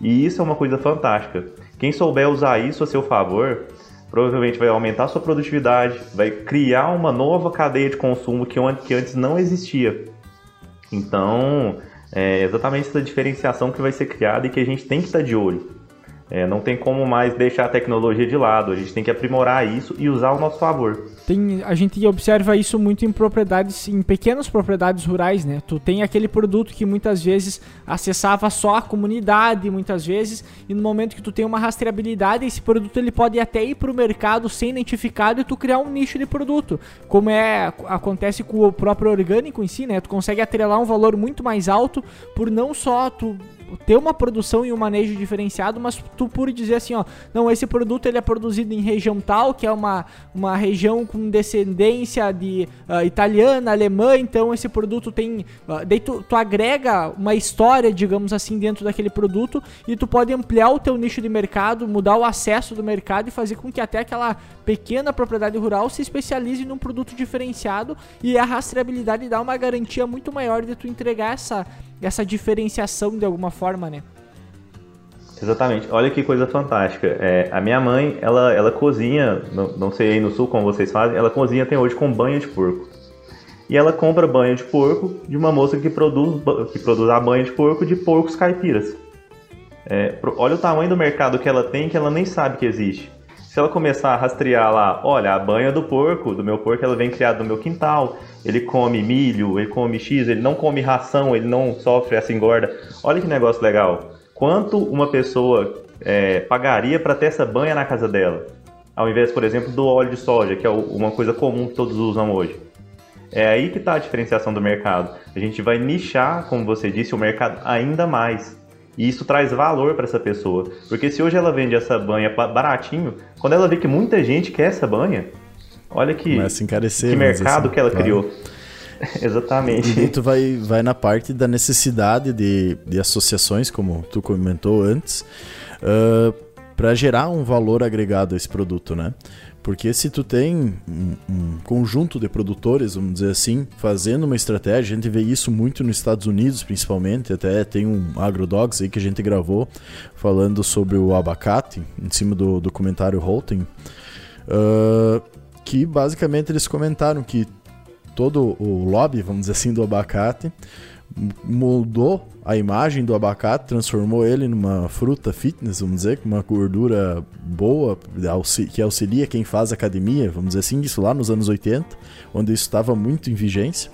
E isso é uma coisa fantástica. Quem souber usar isso a seu favor, provavelmente vai aumentar sua produtividade, vai criar uma nova cadeia de consumo que antes não existia. Então, é exatamente essa diferenciação que vai ser criada e que a gente tem que estar de olho. É, não tem como mais deixar a tecnologia de lado, a gente tem que aprimorar isso e usar ao nosso favor. Tem, a gente observa isso muito em propriedades, em pequenas propriedades rurais, né? Tu tem aquele produto que muitas vezes acessava só a comunidade, muitas vezes, e no momento que tu tem uma rastreabilidade, esse produto ele pode até ir para o mercado sem identificado e tu criar um nicho de produto, como é acontece com o próprio orgânico em si, né? Tu consegue atrelar um valor muito mais alto por não só tu ter uma produção e um manejo diferenciado, mas tu por dizer assim, ó, não, esse produto ele é produzido em região tal, que é uma, uma região com descendência de uh, italiana, alemã, então esse produto tem, uh, daí tu, tu agrega uma história, digamos assim, dentro daquele produto e tu pode ampliar o teu nicho de mercado, mudar o acesso do mercado e fazer com que até aquela pequena propriedade rural se especialize num produto diferenciado e a rastreabilidade dá uma garantia muito maior de tu entregar essa essa diferenciação de alguma forma, né? Exatamente. Olha que coisa fantástica. É, a minha mãe, ela, ela cozinha, não, não sei aí no sul como vocês fazem, ela cozinha até hoje com banho de porco. E ela compra banho de porco de uma moça que produz, que produz a banho de porco de porcos caipiras. É, olha o tamanho do mercado que ela tem que ela nem sabe que existe. Se ela começar a rastrear lá, olha, a banha do porco, do meu porco, ela vem criada no meu quintal, ele come milho, ele come X, ele não come ração, ele não sofre essa engorda. Olha que negócio legal. Quanto uma pessoa é, pagaria para ter essa banha na casa dela? Ao invés, por exemplo, do óleo de soja, que é uma coisa comum que todos usam hoje. É aí que está a diferenciação do mercado. A gente vai nichar, como você disse, o mercado ainda mais. E isso traz valor para essa pessoa. Porque se hoje ela vende essa banha baratinho, quando ela vê que muita gente quer essa banha, olha que, encarecer, que mercado assim, que ela claro. criou. Exatamente. E tu vai, vai na parte da necessidade de, de associações, como tu comentou antes, uh, ah, para gerar um valor agregado a esse produto, né? Porque se tu tem um, um, conjunto de produtores, vamos dizer assim, fazendo uma estratégia, a gente vê isso muito nos Estados Unidos, principalmente, até tem um AgroDogs aí que a gente gravou falando sobre o abacate, em cima do documentário Holten, uh, que basicamente eles comentaram que todo o lobby, vamos dizer assim, do abacate mudou a imagem do abacate, transformou ele numa fruta fitness, vamos dizer, com uma gordura boa, que auxilia quem faz academia, vamos dizer assim, isso lá nos anos 80, onde isso estava muito em vigência.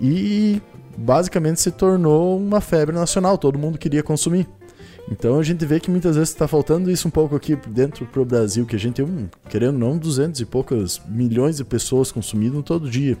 E basicamente se tornou uma febre nacional, todo mundo queria consumir. Então a gente vê que muitas vezes está faltando isso um pouco aqui dentro pro Brasil, que a gente tem, querendo não, 200 e poucas milhões de pessoas consumindo todo dia.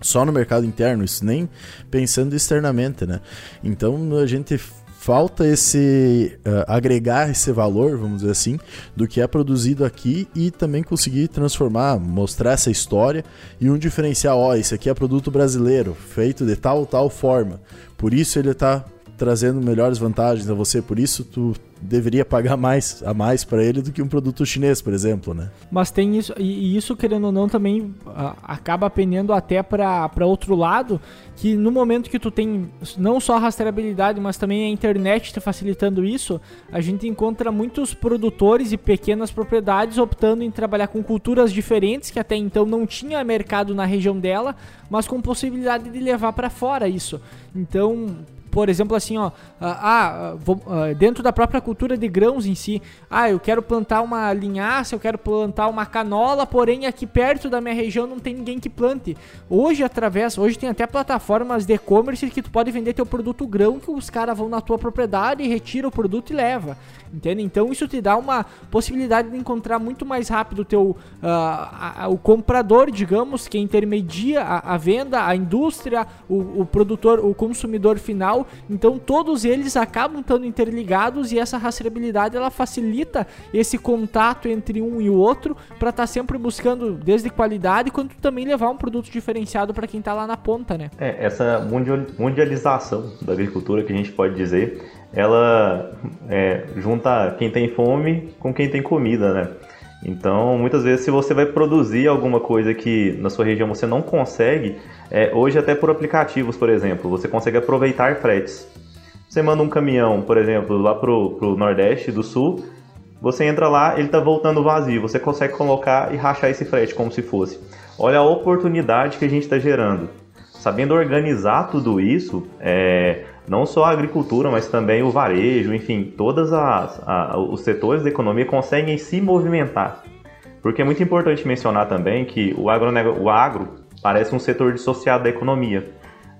Só no mercado interno, isso nem pensando externamente, né? Então a gente falta esse uh, agregar esse valor, vamos dizer assim, do que é produzido aqui e também conseguir transformar, mostrar essa história e um diferencial, ó, esse aqui é produto brasileiro, feito de tal tal forma. Por isso ele está trazendo melhores vantagens a você, por isso tu deveria pagar mais a mais para ele do que um produto chinês, por exemplo, né? Mas tem isso e isso querendo ou não também acaba pendendo até para outro lado, que no momento que tu tem não só a rastreabilidade, mas também a internet te facilitando isso, a gente encontra muitos produtores e pequenas propriedades optando em trabalhar com culturas diferentes que até então não tinha mercado na região dela, mas com possibilidade de levar para fora isso. Então, por exemplo, assim, ó, ah, ah, ah, dentro da própria cultura de grãos em si, ah, eu quero plantar uma linhaça, eu quero plantar uma canola, porém aqui perto da minha região não tem ninguém que plante. Hoje, através, hoje tem até plataformas de e-commerce que tu pode vender teu produto grão, que os caras vão na tua propriedade, retira o produto e leva. Entende? Então isso te dá uma possibilidade de encontrar muito mais rápido o teu uh, a, a, o comprador, digamos, que intermedia a, a venda, a indústria, o, o, produtor, o consumidor final. Então todos eles acabam estando interligados e essa rastreabilidade ela facilita esse contato entre um e o outro para estar tá sempre buscando desde qualidade quanto também levar um produto diferenciado para quem está lá na ponta, né? É, essa mundialização da agricultura que a gente pode dizer ela é, junta quem tem fome com quem tem comida, né? Então, muitas vezes, se você vai produzir alguma coisa que na sua região você não consegue, é, hoje até por aplicativos, por exemplo, você consegue aproveitar fretes. Você manda um caminhão, por exemplo, lá pro, pro Nordeste do Sul, você entra lá, ele está voltando vazio, você consegue colocar e rachar esse frete como se fosse. Olha a oportunidade que a gente está gerando. Sabendo organizar tudo isso, é, não só a agricultura, mas também o varejo, enfim, todos os setores da economia conseguem se movimentar. Porque é muito importante mencionar também que o, agro, o agro parece um setor dissociado da economia,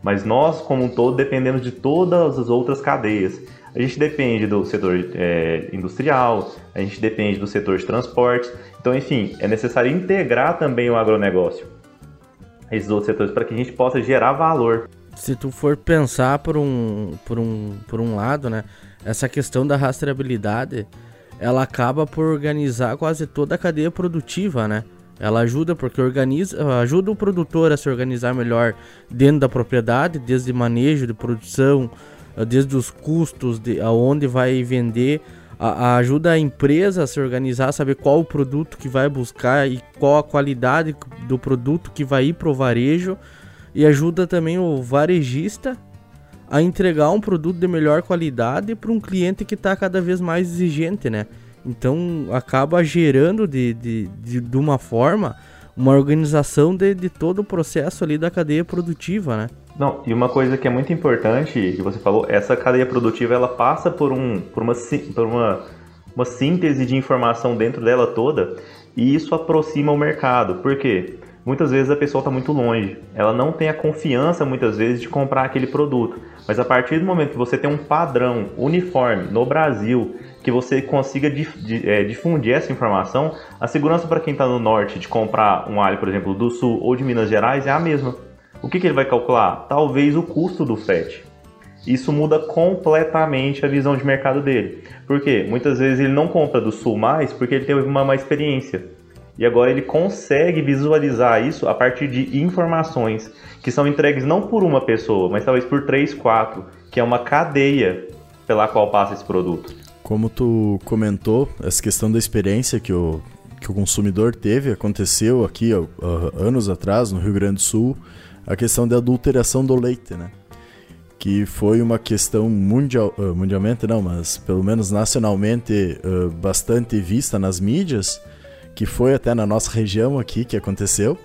mas nós, como um todo, dependemos de todas as outras cadeias. A gente depende do setor é, industrial, a gente depende do setor de transporte. Então, enfim, é necessário integrar também o agronegócio, esses outros setores, para que a gente possa gerar valor se tu for pensar por um, por um, por um lado, né, essa questão da rastreabilidade, ela acaba por organizar quase toda a cadeia produtiva, né? Ela ajuda porque organiza, ajuda o produtor a se organizar melhor dentro da propriedade, desde manejo de produção, desde os custos de aonde vai vender, a, ajuda a empresa a se organizar, saber qual o produto que vai buscar e qual a qualidade do produto que vai ir pro varejo e ajuda também o varejista a entregar um produto de melhor qualidade para um cliente que está cada vez mais exigente, né? Então acaba gerando de, de, de, de uma forma uma organização de, de todo o processo ali da cadeia produtiva, né? Não, e uma coisa que é muito importante que você falou, essa cadeia produtiva ela passa por, um, por, uma, por uma, uma síntese de informação dentro dela toda e isso aproxima o mercado. Por quê? muitas vezes a pessoa está muito longe. Ela não tem a confiança, muitas vezes, de comprar aquele produto. Mas a partir do momento que você tem um padrão uniforme no Brasil, que você consiga é, difundir essa informação, a segurança para quem está no norte de comprar um alho, por exemplo, do sul ou de Minas Gerais é a mesma. O que, que ele vai calcular? Talvez o custo do frete. Isso muda completamente a visão de mercado dele. Por quê? Muitas vezes ele não compra do sul mais porque ele teve uma má experiência. E agora ele consegue visualizar isso a partir de informações que são entregues não por uma pessoa, mas talvez por três, quatro, que é uma cadeia pela qual passa esse produto. Como tu comentou, essa questão da experiência que o, que o consumidor teve aconteceu aqui anos atrás no Rio Grande do Sul, a questão da adulteração do leite, né? Que foi uma questão mundial, uh, mundialmente não, mas pelo menos nacionalmente uh, bastante vista nas mídias que foi até na nossa região aqui que aconteceu.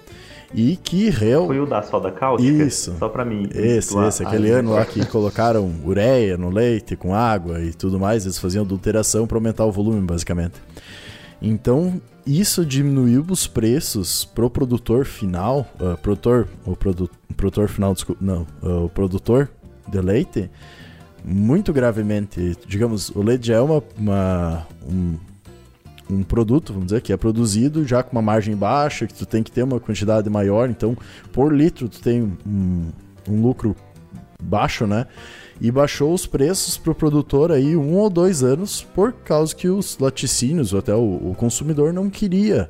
E que real. Foi o da soda cáustica? Isso. Só pra mim. Esse, esse. Aquele ano lá que colocaram ureia no leite com água e tudo mais. Eles faziam adulteração para aumentar o volume, basicamente. Então, isso diminuiu os preços pro produtor final. Uh, produtor. O produ, produtor final, desculpa. Não. Uh, o produtor de leite. Muito gravemente. Digamos, o leite já é uma, uma um, um produto, vamos dizer, que é produzido já com uma margem baixa, que tu tem que ter uma quantidade maior, então por litro tu tem um, um lucro baixo, né? E baixou os preços para o produtor aí um ou dois anos por causa que os laticínios, ou até o, o consumidor não queria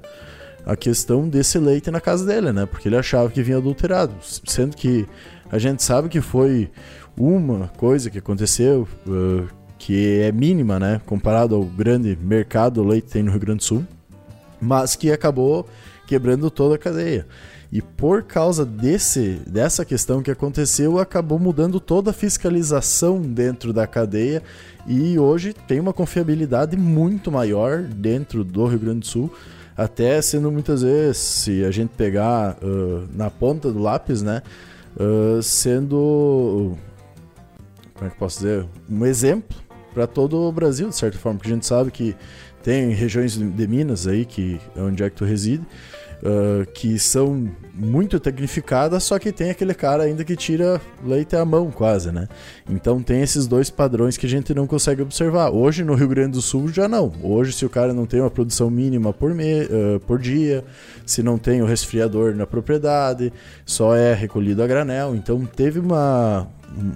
a questão desse leite na casa dele, né? Porque ele achava que vinha adulterado, sendo que a gente sabe que foi uma coisa que aconteceu uh, que é mínima, né, comparado ao grande mercado leite que tem no Rio Grande do Sul, mas que acabou quebrando toda a cadeia. E por causa desse, dessa questão que aconteceu, acabou mudando toda a fiscalização dentro da cadeia. E hoje tem uma confiabilidade muito maior dentro do Rio Grande do Sul, até sendo muitas vezes, se a gente pegar uh, na ponta do lápis, né, uh, sendo, como é que posso dizer, um exemplo para todo o Brasil, de certa forma, porque a gente sabe que tem regiões de Minas aí, que é onde é que tu reside, uh, que são muito tecnificadas, só que tem aquele cara ainda que tira leite à mão, quase, né? Então tem esses dois padrões que a gente não consegue observar. Hoje no Rio Grande do Sul já não. Hoje, se o cara não tem uma produção mínima por, me, uh, por dia, se não tem o resfriador na propriedade, só é recolhido a granel. Então teve uma,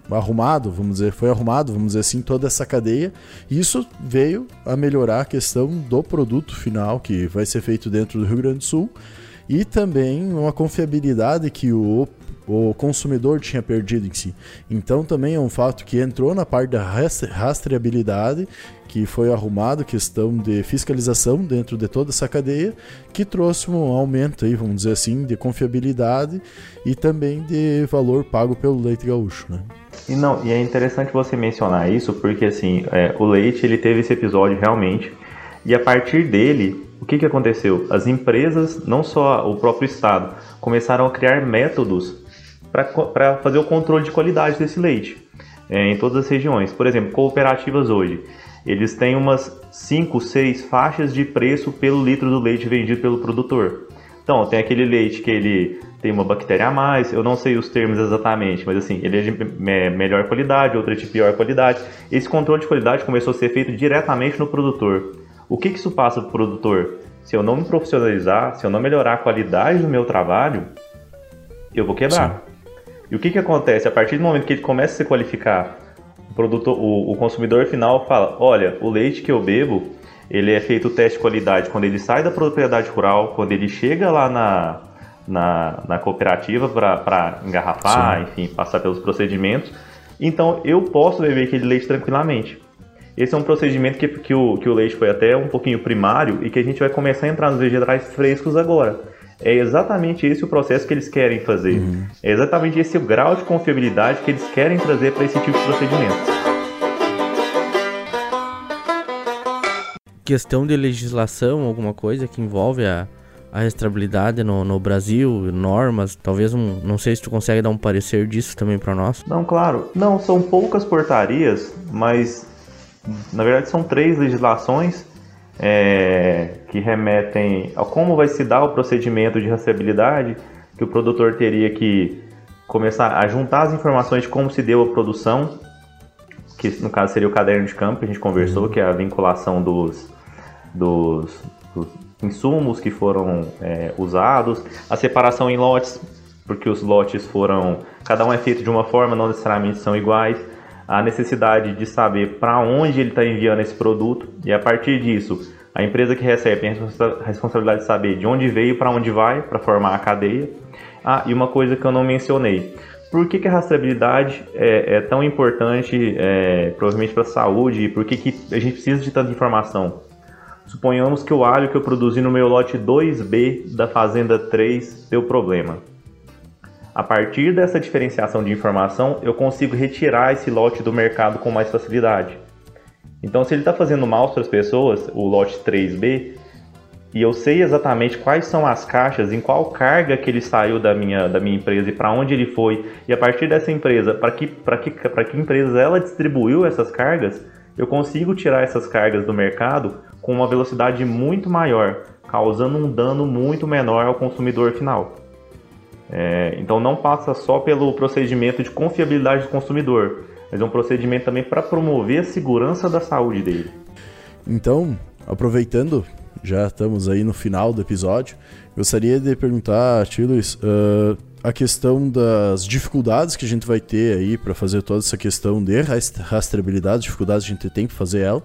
arrumado, vamos dizer, foi arrumado, vamos dizer assim, toda essa cadeia. Isso veio a melhorar a questão do produto final que vai ser feito dentro do Rio Grande do Sul e também uma confiabilidade que o, o consumidor tinha perdido em si. Então também é um fato que entrou na parte da rastreabilidade, que foi arrumado, questão de fiscalização dentro de toda essa cadeia, que trouxe um aumento aí, vamos dizer assim, de confiabilidade e também de valor pago pelo leite gaúcho, né? E não, e é interessante você mencionar isso, porque assim, é, o leite ele teve esse episódio realmente, e a partir dele o que, que aconteceu? As empresas, não só o próprio Estado, começaram a criar métodos para fazer o controle de qualidade desse leite é, em todas as regiões. Por exemplo, cooperativas hoje, eles têm umas 5, 6 faixas de preço pelo litro do leite vendido pelo produtor. Então, tem aquele leite que ele tem uma bactéria a mais, eu não sei os termos exatamente, mas assim, ele é de melhor qualidade, outro é de pior qualidade. Esse controle de qualidade começou a ser feito diretamente no produtor. O que, que isso passa para o produtor? Se eu não me profissionalizar, se eu não melhorar a qualidade do meu trabalho, eu vou quebrar. Sim. E o que, que acontece? A partir do momento que ele começa a se qualificar, o, produtor, o, o consumidor final fala: olha, o leite que eu bebo, ele é feito o teste de qualidade quando ele sai da propriedade rural, quando ele chega lá na, na, na cooperativa para engarrafar, Sim. enfim, passar pelos procedimentos. Então eu posso beber aquele leite tranquilamente. Esse é um procedimento que, que, o, que o leite foi até um pouquinho primário e que a gente vai começar a entrar nos vegetais frescos agora. É exatamente esse o processo que eles querem fazer. Uhum. É exatamente esse o grau de confiabilidade que eles querem trazer para esse tipo de procedimento. Questão de legislação, alguma coisa que envolve a, a restabilidade no, no Brasil, normas, talvez um, não sei se tu consegue dar um parecer disso também para nós. Não, claro. Não, são poucas portarias, mas na verdade, são três legislações é, que remetem a como vai se dar o procedimento de rastreabilidade, que o produtor teria que começar a juntar as informações de como se deu a produção, que no caso seria o caderno de campo que a gente conversou, uhum. que é a vinculação dos, dos, dos insumos que foram é, usados, a separação em lotes, porque os lotes foram, cada um é feito de uma forma, não necessariamente são iguais, a necessidade de saber para onde ele está enviando esse produto e a partir disso a empresa que recebe tem a responsabilidade de saber de onde veio para onde vai para formar a cadeia. Ah, e uma coisa que eu não mencionei. Por que, que a rastreabilidade é, é tão importante, é, provavelmente para a saúde, e por que, que a gente precisa de tanta informação? Suponhamos que o alho que eu produzi no meu lote 2B da fazenda 3 deu problema. A partir dessa diferenciação de informação, eu consigo retirar esse lote do mercado com mais facilidade. Então, se ele está fazendo mal para as pessoas, o lote 3B, e eu sei exatamente quais são as caixas, em qual carga que ele saiu da minha, da minha empresa e para onde ele foi, e a partir dessa empresa, para que, que, que empresas ela distribuiu essas cargas, eu consigo tirar essas cargas do mercado com uma velocidade muito maior, causando um dano muito menor ao consumidor final. É, então não passa só pelo procedimento de confiabilidade do consumidor, mas é um procedimento também para promover a segurança da saúde dele. Então, aproveitando já estamos aí no final do episódio. Gostaria de perguntar a ti, Luiz, uh, a questão das dificuldades que a gente vai ter aí para fazer toda essa questão de rastreabilidade, dificuldades que a gente tem para fazer ela,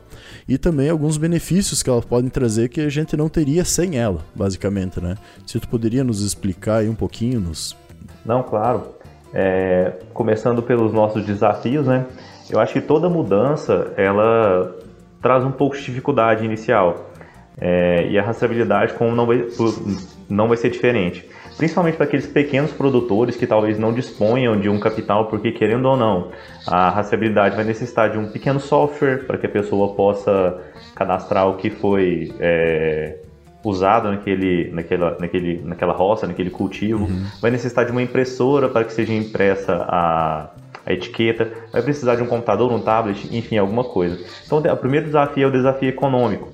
e também alguns benefícios que ela pode trazer que a gente não teria sem ela, basicamente, né? Se tu poderia nos explicar aí um pouquinho nos... Não, claro. É, começando pelos nossos desafios, né? Eu acho que toda mudança, ela traz um pouco de dificuldade inicial. É, e a rastreabilidade como não vai, não vai ser diferente principalmente para aqueles pequenos produtores que talvez não disponham de um capital, porque querendo ou não, a rastreabilidade vai necessitar de um pequeno software para que a pessoa possa cadastrar o que foi é, usado naquele, naquela, naquele, naquela roça, naquele cultivo, uhum. vai necessitar de uma impressora para que seja impressa a, a etiqueta, vai precisar de um computador, um tablet, enfim, alguma coisa. Então, o primeiro desafio é o desafio econômico.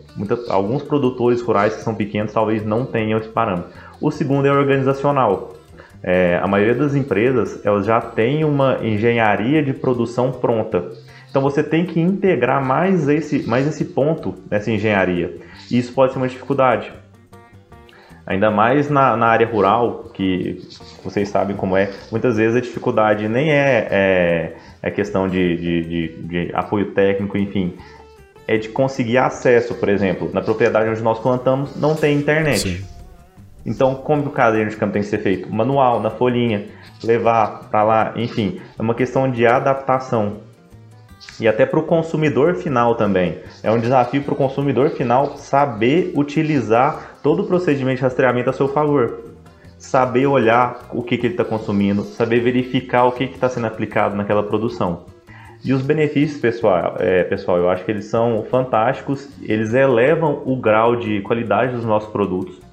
Alguns produtores rurais que são pequenos talvez não tenham esse parâmetro. O segundo é organizacional. É, a maioria das empresas elas já tem uma engenharia de produção pronta. Então você tem que integrar mais esse, mais esse ponto nessa engenharia. E isso pode ser uma dificuldade. Ainda mais na, na área rural, que vocês sabem como é, muitas vezes a dificuldade nem é, é, é questão de, de, de, de apoio técnico, enfim, é de conseguir acesso, por exemplo, na propriedade onde nós plantamos não tem internet. Sim. Então, como o caderno de campo tem que ser feito? Manual, na folhinha, levar para lá, enfim, é uma questão de adaptação. E até para o consumidor final também. É um desafio para o consumidor final saber utilizar todo o procedimento de rastreamento a seu favor. Saber olhar o que, que ele está consumindo, saber verificar o que está sendo aplicado naquela produção. E os benefícios, pessoal, é, pessoal, eu acho que eles são fantásticos, eles elevam o grau de qualidade dos nossos produtos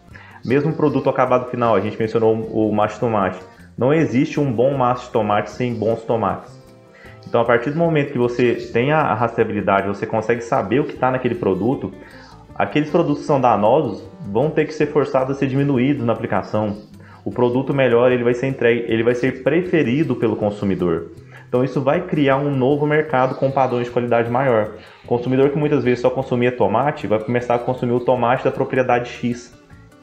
mesmo produto acabado final, a gente mencionou o macho tomate. Não existe um bom macho tomate sem bons tomates. Então, a partir do momento que você tem a rastreabilidade, você consegue saber o que está naquele produto, aqueles produtos que são danosos vão ter que ser forçados a ser diminuídos na aplicação. O produto melhor ele vai ser entregue, ele vai ser preferido pelo consumidor. Então isso vai criar um novo mercado com padrões de qualidade maior. O consumidor que muitas vezes só consumia tomate vai começar a consumir o tomate da propriedade X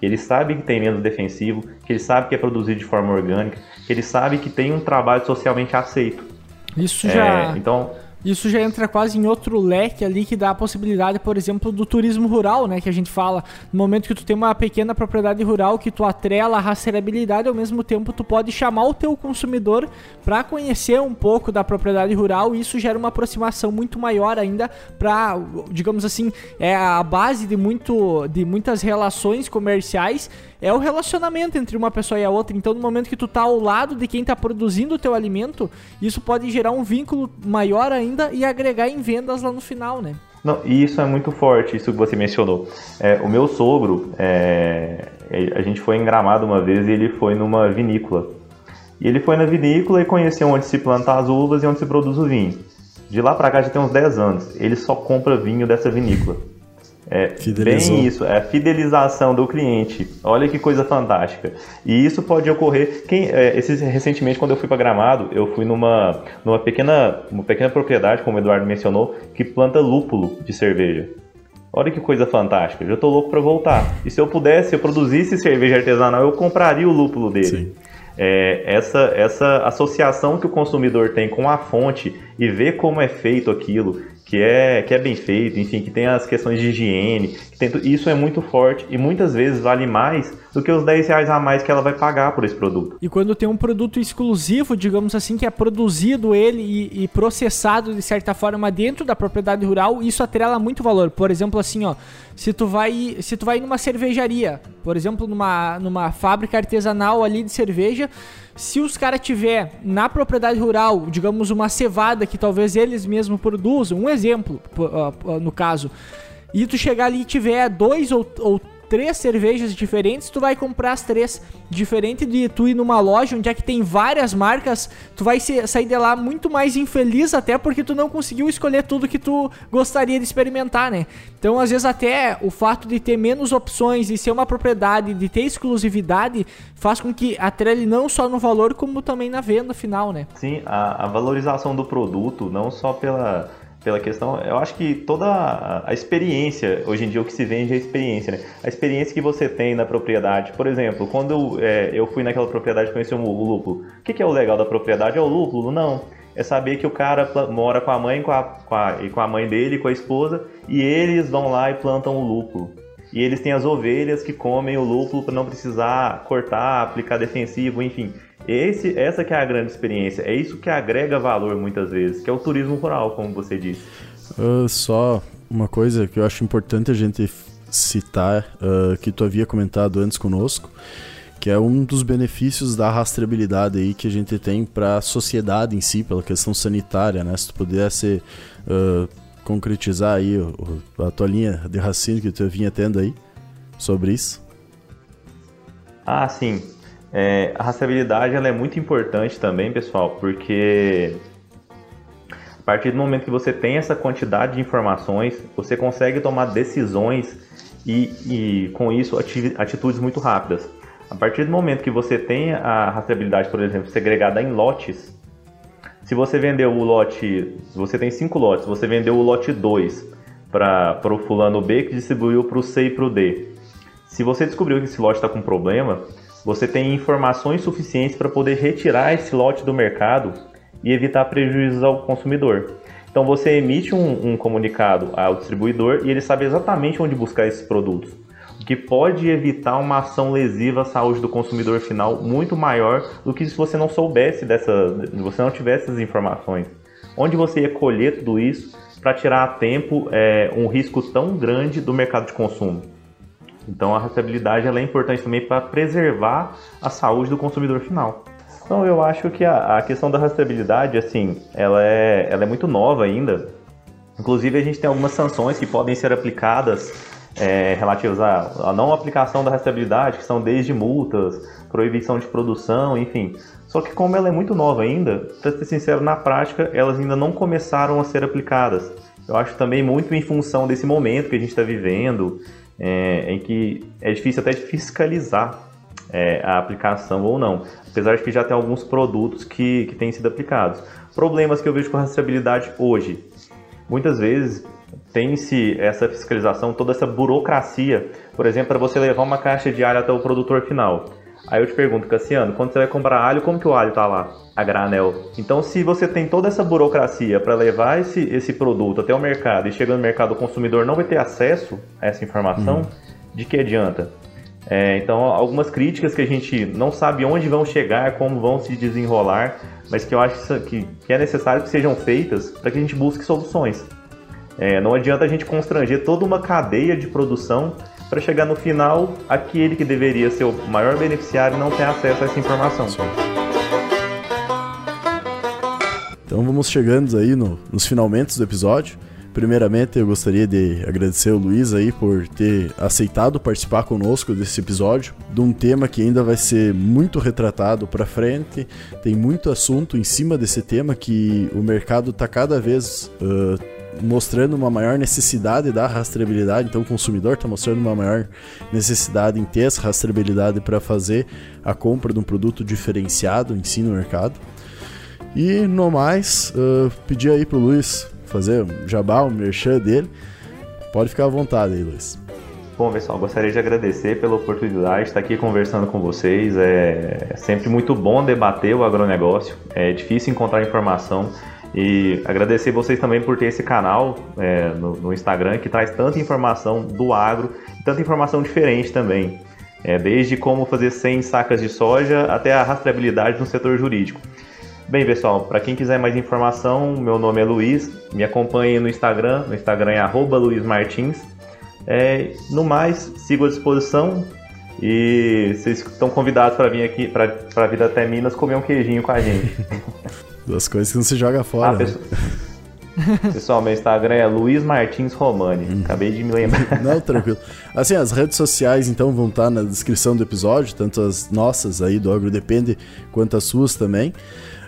ele sabe que tem menos defensivo, que ele sabe que é produzido de forma orgânica, que ele sabe que tem um trabalho socialmente aceito. Isso já. É, então, isso já entra quase em outro leque ali que dá a possibilidade, por exemplo, do turismo rural, né? Que a gente fala. No momento que tu tem uma pequena propriedade rural que tu atrela a rastreabilidade, ao mesmo tempo tu pode chamar o teu consumidor para conhecer um pouco da propriedade rural e isso gera uma aproximação muito maior ainda para, digamos assim, é a base de, muito, de muitas relações comerciais é o relacionamento entre uma pessoa e a outra. Então, no momento que tu tá ao lado de quem tá produzindo o teu alimento, isso pode gerar um vínculo maior ainda e agregar em vendas lá no final, né? Não, e isso é muito forte, isso que você mencionou. É, o meu sogro, é, a gente foi em Gramado uma vez e ele foi numa vinícola. E ele foi na vinícola e conheceu onde se planta as uvas e onde se produz o vinho. De lá para cá já tem uns 10 anos. Ele só compra vinho dessa vinícola. É Fidelizou. bem isso, é a fidelização do cliente. Olha que coisa fantástica. E isso pode ocorrer. Quem, é, esses, recentemente, quando eu fui para Gramado, eu fui numa, numa pequena, uma pequena propriedade, como o Eduardo mencionou, que planta lúpulo de cerveja. Olha que coisa fantástica. Já estou louco para voltar. E se eu pudesse, eu produzisse cerveja artesanal, eu compraria o lúpulo dele. Sim. É, essa, essa associação que o consumidor tem com a fonte e ver como é feito aquilo que é, que é bem feito, enfim, que tem as questões de higiene, tem, isso é muito forte e muitas vezes vale mais do que os 10 reais a mais que ela vai pagar por esse produto. E quando tem um produto exclusivo, digamos assim, que é produzido ele e, e processado de certa forma dentro da propriedade rural, isso atrela muito valor. Por exemplo, assim, ó, se tu vai, se tu vai numa cervejaria, por exemplo, numa, numa fábrica artesanal ali de cerveja, se os caras tiver na propriedade rural, digamos, uma cevada que talvez eles mesmos produzam, um exemplo, no caso, e tu chegar ali e tiver dois ou, ou três cervejas diferentes, tu vai comprar as três. Diferente de tu ir numa loja onde é que tem várias marcas, tu vai sair de lá muito mais infeliz até porque tu não conseguiu escolher tudo que tu gostaria de experimentar, né? Então, às vezes até o fato de ter menos opções e ser uma propriedade, de ter exclusividade, faz com que atrele não só no valor como também na venda final, né? Sim, a, a valorização do produto, não só pela pela questão, eu acho que toda a experiência, hoje em dia o que se vende é a experiência, né? A experiência que você tem na propriedade. Por exemplo, quando é, eu fui naquela propriedade conhecer o lúpulo, o que, que é o legal da propriedade? É o lúpulo? Não. É saber que o cara mora com a mãe com a, com a, e com a mãe dele, com a esposa, e eles vão lá e plantam o lúpulo. E eles têm as ovelhas que comem o lúpulo para não precisar cortar, aplicar defensivo, enfim. Esse, essa que é a grande experiência. É isso que agrega valor muitas vezes, que é o turismo rural, como você disse. Uh, só uma coisa que eu acho importante a gente citar, uh, que tu havia comentado antes conosco, que é um dos benefícios da rastreabilidade aí que a gente tem para a sociedade em si, pela questão sanitária, né? Se tu pudesse uh, concretizar aí a tua linha de raciocínio que tu vinha tendo aí sobre isso. Ah, sim. É, a rastreabilidade ela é muito importante também, pessoal, porque a partir do momento que você tem essa quantidade de informações, você consegue tomar decisões e, e com isso atitudes muito rápidas. A partir do momento que você tem a rastreabilidade, por exemplo, segregada em lotes, se você vendeu o lote, você tem cinco lotes, você vendeu o lote 2 para o fulano B que distribuiu para o C e para o D. Se você descobriu que esse lote está com problema, você tem informações suficientes para poder retirar esse lote do mercado e evitar prejuízos ao consumidor. Então você emite um, um, comunicado ao distribuidor e ele sabe exatamente onde buscar esses produtos, o que pode evitar uma ação lesiva à saúde do consumidor final muito maior do que se você não soubesse dessa, você não tivesse essas informações. Onde você ia colher tudo isso para tirar a tempo é, um risco tão grande do mercado de consumo? Então a rastreabilidade é importante também para preservar a saúde do consumidor final. Então eu acho que a, a, questão da rastreabilidade, assim, ela é, ela é muito nova ainda. Inclusive a gente tem algumas sanções que podem ser aplicadas é, relativas à, à não aplicação da rastreabilidade, que são desde multas, proibição de produção, enfim. Só que como ela é muito nova ainda, para ser sincero, na prática elas ainda não começaram a ser aplicadas. Eu acho também muito em função desse momento que a gente está vivendo, é, em que é difícil até de fiscalizar é, a aplicação ou não, apesar de que já tem alguns produtos que, que têm sido aplicados. Problemas que eu vejo com a rastreabilidade hoje. Muitas vezes tem-se essa fiscalização, toda essa burocracia, por exemplo, para você levar uma caixa de alho até o produtor final. Aí eu te pergunto, Cassiano, quando você vai comprar alho, como que o alho está lá? A granel. Então, se você tem toda essa burocracia para levar esse, esse produto até o mercado e chega no mercado, o consumidor não vai ter acesso a essa informação, uhum. de que adianta? É, então, algumas críticas que a gente não sabe onde vão chegar, como vão se desenrolar, mas que eu acho que, que é necessário que sejam feitas para que a gente busque soluções. É, não adianta a gente constranger toda uma cadeia de produção para chegar no final, aquele que deveria ser o maior beneficiário não ter acesso a essa informação. Então vamos chegando aí no, nos finalmente do episódio. Primeiramente, eu gostaria de agradecer o Luiz aí por ter aceitado participar conosco desse episódio, de um tema que ainda vai ser muito retratado para frente. Tem muito assunto em cima desse tema que o mercado está cada vez uh, mostrando uma maior necessidade da rastreabilidade, então o consumidor está mostrando uma maior necessidade em ter essa rastreabilidade para fazer a compra de um produto diferenciado em si no mercado. E no mais, uh, pedir aí pro Luiz fazer um jabá, um merchan dele. Pode ficar à vontade aí, Luiz. Bom, pessoal, gostaria de agradecer pela oportunidade de estar aqui conversando com vocês. É sempre muito bom debater o agronegócio. É difícil encontrar informação e agradecer vocês também por ter esse canal é, no, no, Instagram que traz tanta informação do agro e tanta informação diferente também. É, desde como fazer 100 sacas de soja até a rastreabilidade no setor jurídico. Bem, pessoal, para quem quiser mais informação, meu nome é Luiz, me acompanhe no Instagram, no Instagram é luizmartins. É, no mais, sigo à disposição e vocês estão convidados para vir aqui, para vir até Minas comer um queijinho com a gente. Duas coisas que não se joga fora. Ah, né? pessoal... pessoal, meu Instagram é Luiz Martins Romani. Uhum. Acabei de me lembrar. Não, tranquilo. Assim, as redes sociais então vão estar na descrição do episódio, tanto as nossas aí do Agro Depende, quanto as suas também.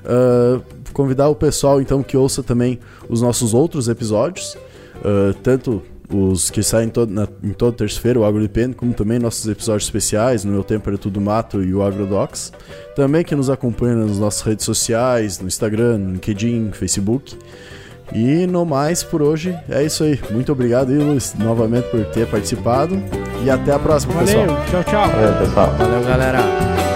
Uh, convidar o pessoal então que ouça também os nossos outros episódios, uh, tanto os que saem todo, na, em toda terça-feira, o Agro Depende, como também nossos episódios especiais, no Meu Tempo era Tudo Mato e o AgroDocs. Também que nos acompanha nas nossas redes sociais, no Instagram, no LinkedIn, Facebook. E no mais por hoje é isso aí. Muito obrigado Luiz, novamente por ter participado. E até a próxima, Valeu, pessoal. tchau, tchau. Valeu, pessoal. Valeu, galera.